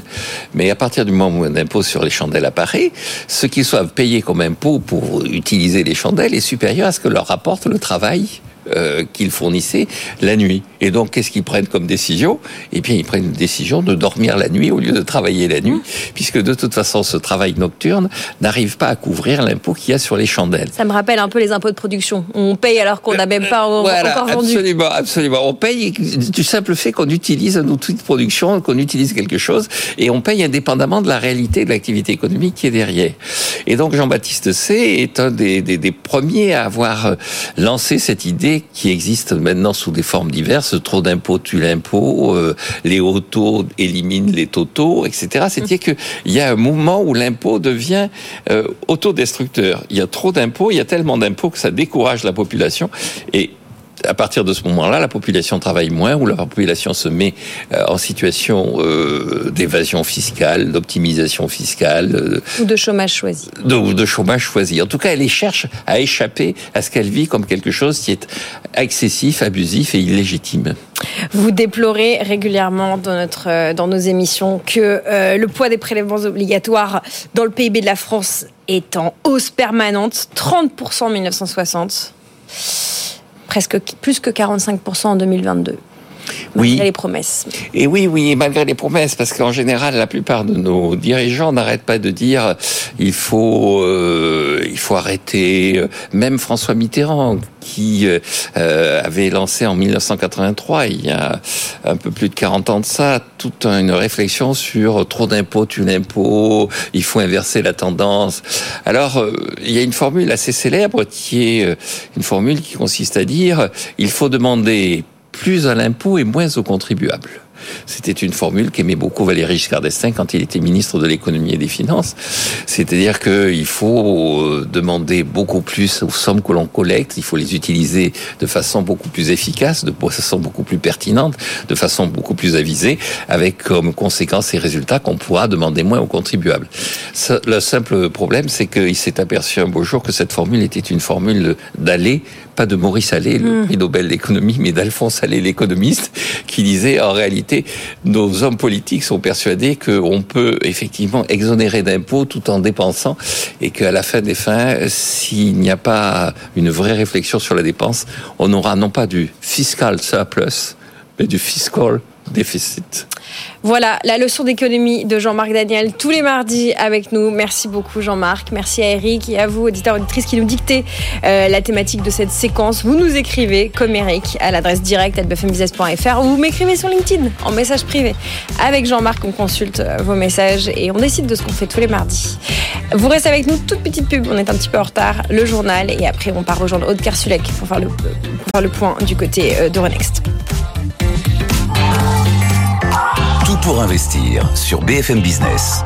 Mais à partir du moment où un impôt sur les chandelles apparaît, ce qu'ils doivent payer comme impôt pour utiliser les chandelles est supérieur à ce que leur rapporte le travail euh, qu'ils fournissaient la nuit. Et donc, qu'est-ce qu'ils prennent comme décision? Eh bien, ils prennent une décision de dormir la nuit au lieu de travailler la nuit, puisque de toute façon, ce travail nocturne n'arrive pas à couvrir l'impôt qu'il y a sur les chandelles. Ça me rappelle un peu les impôts de production. On paye alors qu'on n'a même pas en- Voilà, encore vendu. absolument, absolument. On paye du simple fait qu'on utilise un outil de production, qu'on utilise quelque chose, et on paye indépendamment de la réalité de l'activité économique qui est derrière. Et donc Jean-Baptiste C est un des, des, des premiers à avoir euh, lancé cette idée qui existe maintenant sous des formes diverses. Trop d'impôts tue l'impôt, euh, les hauts taux éliminent les totaux, etc. C'est-à-dire qu'il y a un mouvement où l'impôt devient euh, autodestructeur. Il y a trop d'impôts, il y a tellement d'impôts que ça décourage la population. Et à partir de ce moment-là, la population travaille moins, ou la population se met euh, en situation euh, d'évasion fiscale, d'optimisation fiscale, euh, Ou de chômage choisi. de, ou de chômage choisi. En tout cas, elle cherche à échapper à ce qu'elle vit comme quelque chose qui est excessif, abusif et illégitime. Vous déplorez régulièrement dans, notre, dans nos émissions que euh, le poids des prélèvements obligatoires dans le PIB de la France est en hausse permanente, 30% en 1960, presque plus que 45% en 2022. Malgré les promesses. Et oui, oui, malgré les promesses, parce qu'en général, la plupart de nos dirigeants n'arrêtent pas de dire il faut, euh, il faut arrêter. Même François Mitterrand, qui euh, avait lancé en 1983, il y a un peu plus de 40 ans de ça, toute une réflexion sur trop d'impôts, tu l'impôt, il faut inverser la tendance. Alors, euh, il y a une formule assez célèbre qui est euh, une formule qui consiste à dire il faut demander plus à l'impôt et moins aux contribuables. C'était une formule qu'aimait beaucoup Valéry Giscard d'Estaing quand il était ministre de l'économie et des finances. C'est-à-dire qu'il faut euh, demander beaucoup plus aux sommes que l'on collecte, il faut les utiliser de façon beaucoup plus efficace, de façon beaucoup plus pertinente, de façon beaucoup plus avisée, avec comme conséquence et résultat qu'on pourra demander moins aux contribuables. Le simple problème, c'est qu'il s'est aperçu un beau jour que cette formule était une formule d'aller pas de Maurice Allais, le prix Nobel d'économie, mais d'Alphonse Allais, l'économiste, qui disait en réalité, nos hommes politiques sont persuadés qu'on peut effectivement exonérer d'impôts tout en dépensant et qu'à la fin des fins, s'il n'y a pas une vraie réflexion sur la dépense, on aura non pas du fiscal surplus, mais du fiscal déficit. Voilà la leçon d'économie de Jean-Marc Daniel tous les mardis avec nous. Merci beaucoup Jean-Marc. Merci à Eric et à vous, auditeurs auditrices, qui nous dictez euh, la thématique de cette séquence. Vous nous écrivez comme Eric à l'adresse directe bfmbusiness.fr ou vous m'écrivez sur LinkedIn en message privé. Avec Jean-Marc, on consulte euh, vos messages et on décide de ce qu'on fait tous les mardis. Vous restez avec nous, toute petite pub, on est un petit peu en retard, le journal et après on part rejoindre Aude Kersulek pour faire le, pour faire le point du côté euh, d'Euronext. Pour investir sur BFM Business.